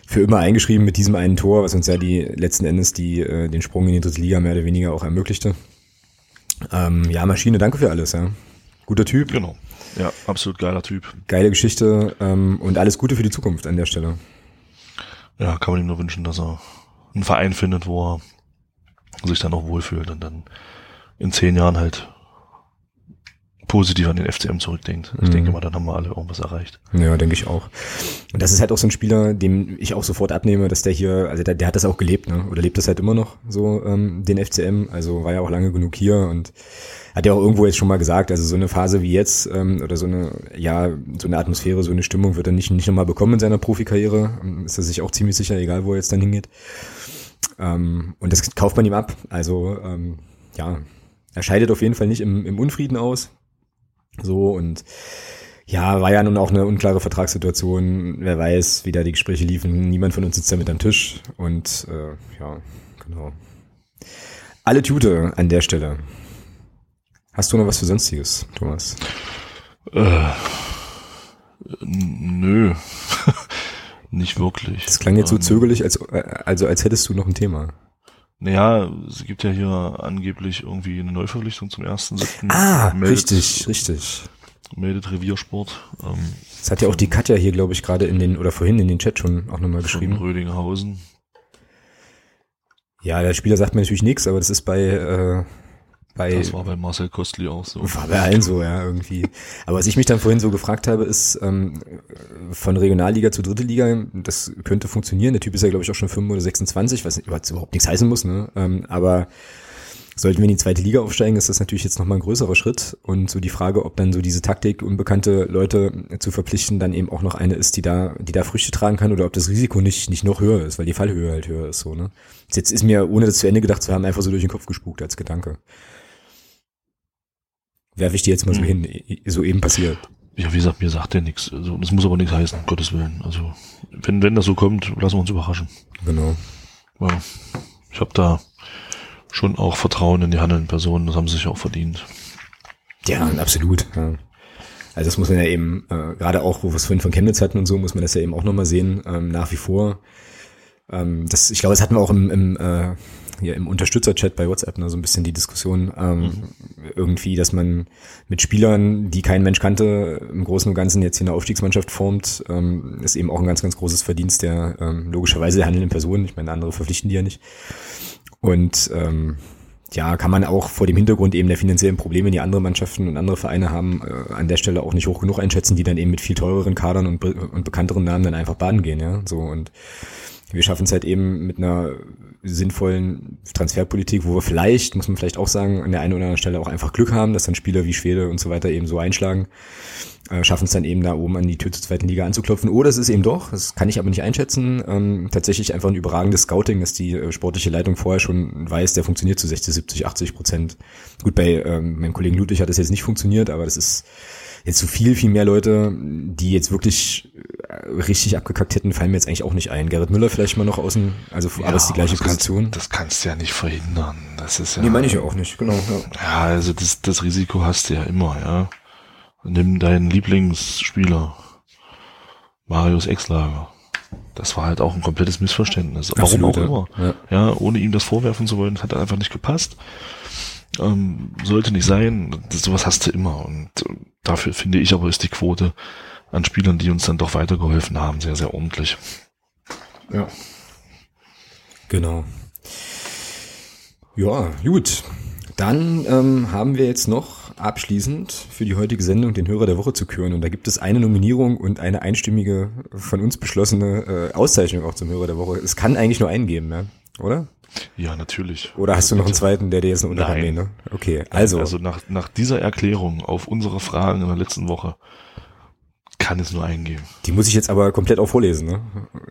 für immer eingeschrieben mit diesem einen Tor, was uns ja die letzten Endes die äh, den Sprung in die dritte Liga mehr oder weniger auch ermöglichte. Ähm, ja, Maschine, danke für alles, ja. Guter Typ, Genau. Ja, absolut geiler Typ. geile Geschichte ähm, und alles Gute für die Zukunft an der Stelle. Ja, kann man ihm nur wünschen, dass er einen Verein findet, wo er sich dann auch wohlfühlt und dann in zehn Jahren halt positiv an den FCM zurückdenkt. Ich Mhm. denke mal, dann haben wir alle irgendwas erreicht. Ja, denke ich auch. Und das ist halt auch so ein Spieler, dem ich auch sofort abnehme, dass der hier, also der, der hat das auch gelebt, ne? Oder lebt das halt immer noch so, ähm, den FCM. Also war ja auch lange genug hier und hat ja auch irgendwo jetzt schon mal gesagt, also so eine Phase wie jetzt, ähm, oder so eine, ja, so eine Atmosphäre, so eine Stimmung wird er nicht, nicht nochmal bekommen in seiner Profikarriere. Ähm, Ist er sich auch ziemlich sicher, egal wo er jetzt dann hingeht. Ähm, und das kauft man ihm ab. Also, ähm, ja, er scheidet auf jeden Fall nicht im, im Unfrieden aus. So und ja, war ja nun auch eine unklare Vertragssituation. Wer weiß, wie da die Gespräche liefen. Niemand von uns sitzt da mit am Tisch. Und äh, ja, genau. Alle Tute an der Stelle. Hast du noch was für Sonstiges, Thomas? Äh, nö. nicht wirklich. Das klang jetzt so Ähm, zögerlich, als, äh, also als hättest du noch ein Thema. Naja, es gibt ja hier angeblich irgendwie eine Neuverpflichtung zum 1.7. Ah, meldet, richtig, richtig. Meldet Reviersport ähm, Das hat ja auch die Katja hier, glaube ich, gerade in den, oder vorhin in den Chat schon auch nochmal geschrieben. Rödinghausen. Ja, der Spieler sagt mir natürlich nichts, aber das ist bei, äh, bei, Das war bei Marcel Kostli auch so. war bei allen so, ja, irgendwie. Aber was ich mich dann vorhin so gefragt habe, ist, ähm, von Regionalliga zu dritte Liga, das könnte funktionieren. Der Typ ist ja, glaube ich, auch schon 5 oder 26, was was überhaupt nichts heißen muss, ne? Ähm, aber sollten wir in die zweite Liga aufsteigen, ist das natürlich jetzt nochmal ein größerer Schritt. Und so die Frage, ob dann so diese Taktik, unbekannte Leute zu verpflichten, dann eben auch noch eine ist, die da, die da Früchte tragen kann oder ob das Risiko nicht, nicht noch höher ist, weil die Fallhöhe halt höher ist, so, ne? Jetzt ist mir, ohne das zu Ende gedacht zu haben, einfach so durch den Kopf gespukt als Gedanke. Werfe ich dir jetzt mal so Hm. hin, so eben passiert. Ja, wie gesagt, mir sagt der nichts. Also, das muss aber nichts heißen, um Gottes Willen. Also, wenn, wenn das so kommt, lassen wir uns überraschen. Genau. Ja, ich habe da schon auch Vertrauen in die handelnden Personen, das haben sie sich auch verdient. Ja, absolut. Ja. Also das muss man ja eben, äh, gerade auch, wo wir es vorhin von Chemnitz hatten und so, muss man das ja eben auch nochmal sehen, ähm, nach wie vor. Ähm, das, ich glaube, das hatten wir auch im, im, äh, hier im Unterstützer-Chat bei WhatsApp, ne, so ein bisschen die Diskussion, ähm, irgendwie, dass man mit Spielern, die kein Mensch kannte, im Großen und Ganzen jetzt hier eine Aufstiegsmannschaft formt, ähm, ist eben auch ein ganz, ganz großes Verdienst der ähm, logischerweise der handelnden Personen. Ich meine, andere verpflichten die ja nicht. Und ähm, ja, kann man auch vor dem Hintergrund eben der finanziellen Probleme, die andere Mannschaften und andere Vereine haben, äh, an der Stelle auch nicht hoch genug einschätzen, die dann eben mit viel teureren Kadern und, be und bekannteren Namen dann einfach baden gehen, ja. So und wir schaffen es halt eben mit einer sinnvollen Transferpolitik, wo wir vielleicht, muss man vielleicht auch sagen, an der einen oder anderen Stelle auch einfach Glück haben, dass dann Spieler wie Schwede und so weiter eben so einschlagen, äh, schaffen es dann eben da oben an die Tür zur zweiten Liga anzuklopfen. Oder es ist eben doch, das kann ich aber nicht einschätzen, ähm, tatsächlich einfach ein überragendes Scouting, dass die äh, sportliche Leitung vorher schon weiß, der funktioniert zu 60, 70, 80 Prozent. Gut, bei ähm, meinem Kollegen Ludwig hat das jetzt nicht funktioniert, aber das ist jetzt so viel, viel mehr Leute, die jetzt wirklich äh, richtig abgekackt hätten, fallen mir jetzt eigentlich auch nicht ein. Gerrit Müller vielleicht mal noch außen, also aber es ist die gleiche das Position. Kannst, das kannst du ja nicht verhindern. Das ist ja. nee, meine ich ja auch nicht, genau. Ja. Ja, also das, das Risiko hast du ja immer, ja. Nimm deinen Lieblingsspieler, Marius Exlager. Das war halt auch ein komplettes Missverständnis. Warum Absolut, auch ja. immer. Ja. Ja, ohne ihm das vorwerfen zu wollen, das hat einfach nicht gepasst. Ähm, sollte nicht sein. Das, sowas hast du immer. Und äh, dafür finde ich aber ist die Quote an Spielern, die uns dann doch weitergeholfen haben, sehr, sehr ordentlich. Ja. Genau. Ja, gut. Dann ähm, haben wir jetzt noch abschließend für die heutige Sendung den Hörer der Woche zu küren. Und da gibt es eine Nominierung und eine einstimmige von uns beschlossene äh, Auszeichnung auch zum Hörer der Woche. Es kann eigentlich nur einen geben, ja? oder? Ja, natürlich. Oder hast du noch einen zweiten, der dir jetzt eine Unterhand Nein. ne? Okay, also, Also nach, nach dieser Erklärung auf unsere Fragen in der letzten Woche kann es nur eingehen. die muss ich jetzt aber komplett auch vorlesen, ne?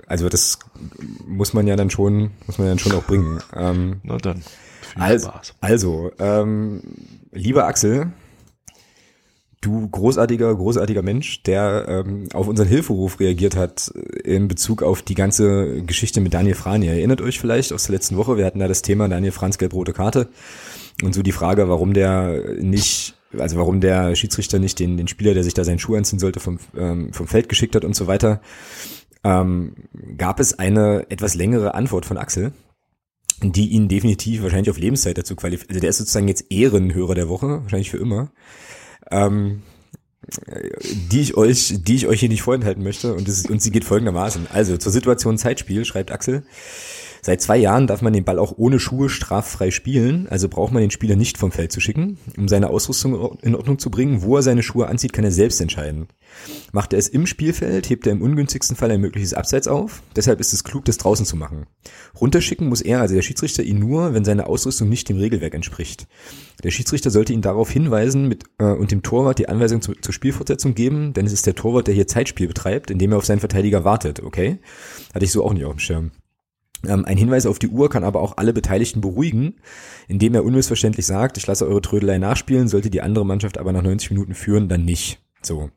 Also das muss man ja dann schon, muss man ja dann schon auch bringen. Ähm, Na dann. Viel Also, Spaß. also ähm, lieber Axel, du großartiger, großartiger Mensch, der ähm, auf unseren Hilferuf reagiert hat in Bezug auf die ganze Geschichte mit Daniel Fran. Ihr erinnert euch vielleicht aus der letzten Woche, wir hatten da das Thema Daniel Frans gelb-rote Karte und so die Frage, warum der nicht, also warum der Schiedsrichter nicht den, den Spieler, der sich da seinen Schuh anziehen sollte, vom, ähm, vom Feld geschickt hat und so weiter, ähm, gab es eine etwas längere Antwort von Axel die ihn definitiv wahrscheinlich auf Lebenszeit dazu qualifiziert. Also der ist sozusagen jetzt Ehrenhörer der Woche, wahrscheinlich für immer. Ähm, die ich euch, die ich euch hier nicht vorenthalten möchte. Und, das, und sie geht folgendermaßen. Also zur Situation Zeitspiel, schreibt Axel. Seit zwei Jahren darf man den Ball auch ohne Schuhe straffrei spielen, also braucht man den Spieler nicht vom Feld zu schicken. Um seine Ausrüstung in Ordnung zu bringen, wo er seine Schuhe anzieht, kann er selbst entscheiden. Macht er es im Spielfeld, hebt er im ungünstigsten Fall ein mögliches Abseits auf. Deshalb ist es klug, das draußen zu machen. Runterschicken muss er, also der Schiedsrichter, ihn nur, wenn seine Ausrüstung nicht dem Regelwerk entspricht. Der Schiedsrichter sollte ihn darauf hinweisen mit, äh, und dem Torwart die Anweisung zu, zur Spielfortsetzung geben, denn es ist der Torwart, der hier Zeitspiel betreibt, indem er auf seinen Verteidiger wartet, okay? Hatte ich so auch nicht auf dem Schirm. Ähm, ein Hinweis auf die Uhr kann aber auch alle Beteiligten beruhigen, indem er unmissverständlich sagt, ich lasse eure Trödelei nachspielen, sollte die andere Mannschaft aber nach 90 Minuten führen, dann nicht. So,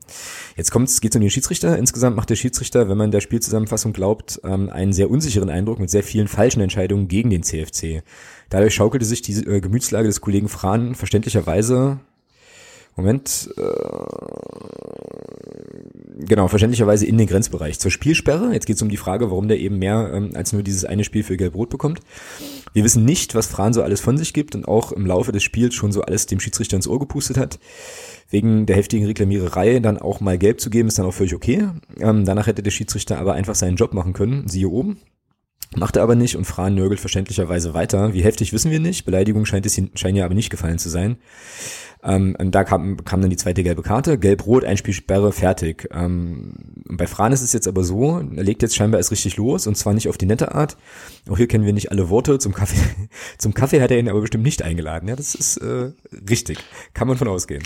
jetzt kommt's, geht's um den Schiedsrichter. Insgesamt macht der Schiedsrichter, wenn man der Spielzusammenfassung glaubt, ähm, einen sehr unsicheren Eindruck mit sehr vielen falschen Entscheidungen gegen den CFC. Dadurch schaukelte sich die äh, Gemütslage des Kollegen Fran verständlicherweise Moment, äh, genau, verständlicherweise in den Grenzbereich. Zur Spielsperre, jetzt geht es um die Frage, warum der eben mehr ähm, als nur dieses eine Spiel für Gelb-Rot bekommt. Wir wissen nicht, was Fran so alles von sich gibt und auch im Laufe des Spiels schon so alles dem Schiedsrichter ins Ohr gepustet hat. Wegen der heftigen Reklamiererei dann auch mal gelb zu geben, ist dann auch völlig okay. Ähm, danach hätte der Schiedsrichter aber einfach seinen Job machen können, siehe oben. Macht er aber nicht und Fran nörgelt verständlicherweise weiter. Wie heftig wissen wir nicht. Beleidigung scheint es scheint ja aber nicht gefallen zu sein. Ähm, und da kam, kam dann die zweite gelbe Karte, gelb-rot, Einspielsperre, fertig. Ähm, bei Fran ist es jetzt aber so, er legt jetzt scheinbar erst richtig los und zwar nicht auf die nette Art. Auch hier kennen wir nicht alle Worte. Zum Kaffee, zum Kaffee hat er ihn aber bestimmt nicht eingeladen. Ja, das ist äh, richtig. Kann man von ausgehen.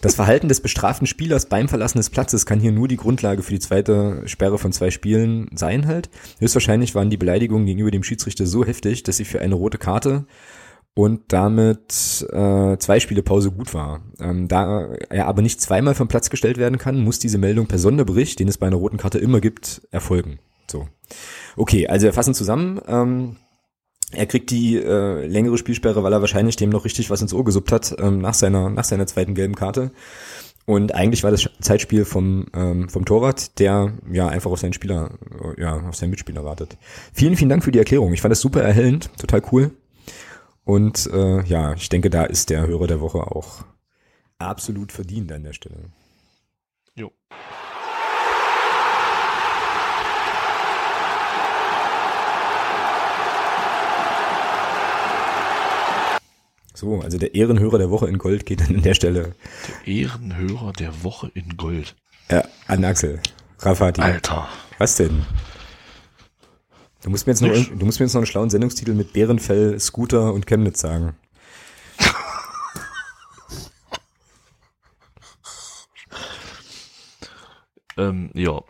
Das Verhalten des bestraften Spielers beim Verlassen des Platzes kann hier nur die Grundlage für die zweite Sperre von zwei Spielen sein halt. Höchstwahrscheinlich waren die Beleidigungen gegenüber dem Schiedsrichter so heftig, dass sie für eine rote Karte und damit äh, zwei Spiele Pause gut war. Ähm, da er aber nicht zweimal vom Platz gestellt werden kann, muss diese Meldung per Sonderbericht, den es bei einer roten Karte immer gibt, erfolgen. So. Okay, also wir fassen zusammen. Ähm, er kriegt die äh, längere Spielsperre, weil er wahrscheinlich dem noch richtig was ins Ohr gesuppt hat ähm, nach seiner nach seiner zweiten gelben Karte. Und eigentlich war das Zeitspiel vom ähm, vom Torwart, der ja einfach auf seinen Spieler, äh, ja auf seinen Mitspieler wartet. Vielen vielen Dank für die Erklärung. Ich fand das super erhellend, total cool. Und äh, ja, ich denke, da ist der Hörer der Woche auch absolut verdient an der Stelle. Jo. So, also der Ehrenhörer der Woche in Gold geht dann an der Stelle. Der Ehrenhörer der Woche in Gold. Ja, an Axel. Rafati. Alter. Was denn? Du musst mir jetzt noch, du musst mir jetzt noch einen schlauen Sendungstitel mit Bärenfell, Scooter und Chemnitz sagen. Ähm, ja.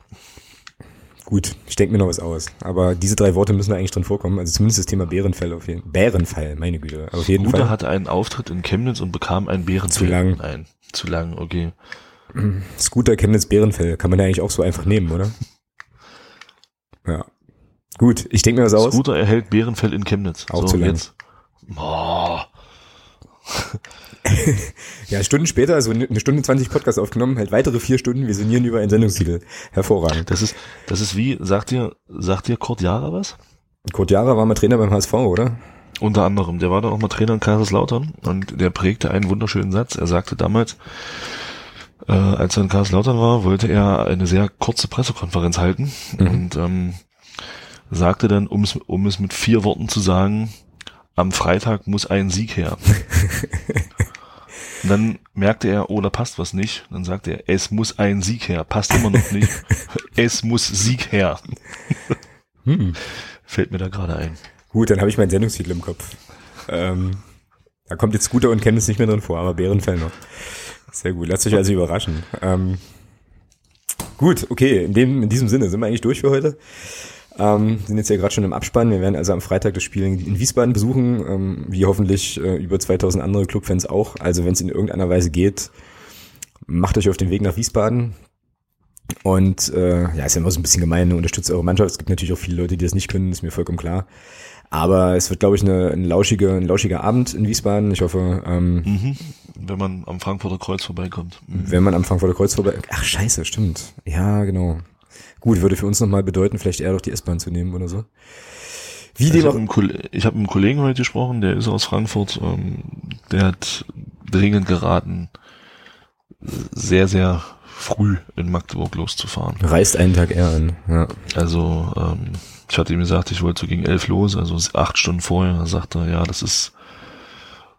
Gut, ich denke mir noch was aus. Aber diese drei Worte müssen da eigentlich drin vorkommen. Also zumindest das Thema Bärenfell auf jeden Bärenfell, meine Güte. Auf jeden Guter Fall. hatte einen Auftritt in Chemnitz und bekam einen Bärenfell. Zu lang. Nein, zu lang, okay. Scooter, Chemnitz, Bärenfell. Kann man ja eigentlich auch so einfach nehmen, oder? Ja. Gut, ich denke mir was aus. Scooter erhält Bärenfell in Chemnitz. Auch zu lang. Jetzt. Boah. Ja, Stunden später, also eine Stunde 20 Podcast aufgenommen, halt weitere vier Stunden, wir sinnieren über einen Sendungstitel. Hervorragend. Das ist, das ist wie, sagt dir, sagt dir Kurt Jara was? Kurt Jara war mal Trainer beim HSV, oder? Unter anderem. Der war dann auch mal Trainer in Kaiserslautern und der prägte einen wunderschönen Satz. Er sagte damals, äh, als er in Kaiserslautern war, wollte er eine sehr kurze Pressekonferenz halten Mhm. und ähm, sagte dann, um es, um es mit vier Worten zu sagen, am Freitag muss ein Sieg her. Und dann merkte er, oh, da passt was nicht. Dann sagte er, es muss ein Sieg her. Passt immer noch nicht. Es muss Sieg her. Hm. Fällt mir da gerade ein. Gut, dann habe ich meinen Sendungstitel im Kopf. Ähm, da kommt jetzt Scooter und Chemnitz nicht mehr drin vor, aber Bärenfell noch. Sehr gut, lasst euch also überraschen. Ähm, gut, okay, in, dem, in diesem Sinne sind wir eigentlich durch für heute. Ähm, sind jetzt ja gerade schon im Abspann. Wir werden also am Freitag das Spiel in Wiesbaden besuchen, ähm, wie hoffentlich äh, über 2000 andere Clubfans auch. Also wenn es in irgendeiner Weise geht, macht euch auf den Weg nach Wiesbaden. Und äh, ja, ist ja immer so ein bisschen gemein, unterstützt eure Mannschaft. Es gibt natürlich auch viele Leute, die das nicht können, ist mir vollkommen klar. Aber es wird, glaube ich, eine, ein, lauschiger, ein lauschiger Abend in Wiesbaden. Ich hoffe, ähm, Mhm. Wenn man am Frankfurter Kreuz vorbeikommt. Mhm. wenn man am Frankfurter Kreuz vorbei... Ach, scheiße, stimmt. Ja, genau. Gut, würde für uns nochmal bedeuten, vielleicht eher doch die S-Bahn zu nehmen oder so. Wie Ich dem habe auch... mit, einem Koll- ich hab mit einem Kollegen heute gesprochen, der ist aus Frankfurt, ähm, der hat dringend geraten, sehr, sehr früh in Magdeburg loszufahren. Reißt einen Tag eher an. Ja. Also, ähm, ich hatte ihm gesagt, ich wollte so gegen elf los, also acht Stunden vorher. Da sagte er, ja, das ist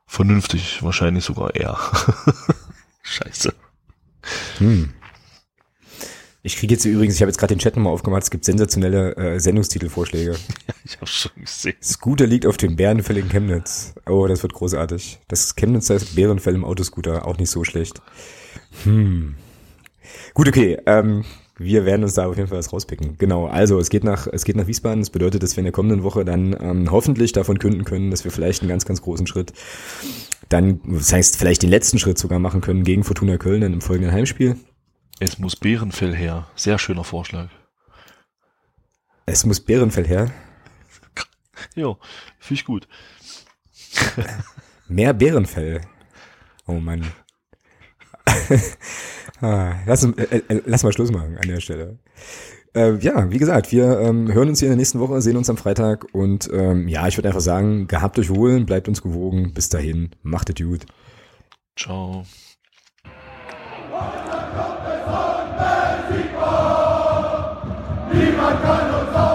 vernünftig, wahrscheinlich sogar eher. Scheiße. Hm. Ich kriege jetzt übrigens, ich habe jetzt gerade den Chat nochmal aufgemacht, es gibt sensationelle äh, Sendungstitelvorschläge. Ich habe schon gesehen. Scooter liegt auf dem Bärenfell in Chemnitz. Oh, das wird großartig. Das Chemnitz heißt Bärenfell im Autoscooter, auch nicht so schlecht. Hm. Gut, okay. Ähm, wir werden uns da auf jeden Fall was rauspicken. Genau, also es geht nach, es geht nach Wiesbaden. Das bedeutet, dass wir in der kommenden Woche dann ähm, hoffentlich davon künden können, dass wir vielleicht einen ganz, ganz großen Schritt, dann, das heißt, vielleicht den letzten Schritt sogar machen können gegen Fortuna Köln dann im folgenden Heimspiel. Es muss Bärenfell her. Sehr schöner Vorschlag. Es muss Bärenfell her. Ja, finde ich gut. Mehr Bärenfell. Oh Mann. ah, lass, äh, äh, lass mal Schluss machen an der Stelle. Äh, ja, wie gesagt, wir ähm, hören uns hier in der nächsten Woche, sehen uns am Freitag und ähm, ja, ich würde einfach sagen, gehabt euch wohl, bleibt uns gewogen. Bis dahin, macht es gut. Ciao. Viva Carlos!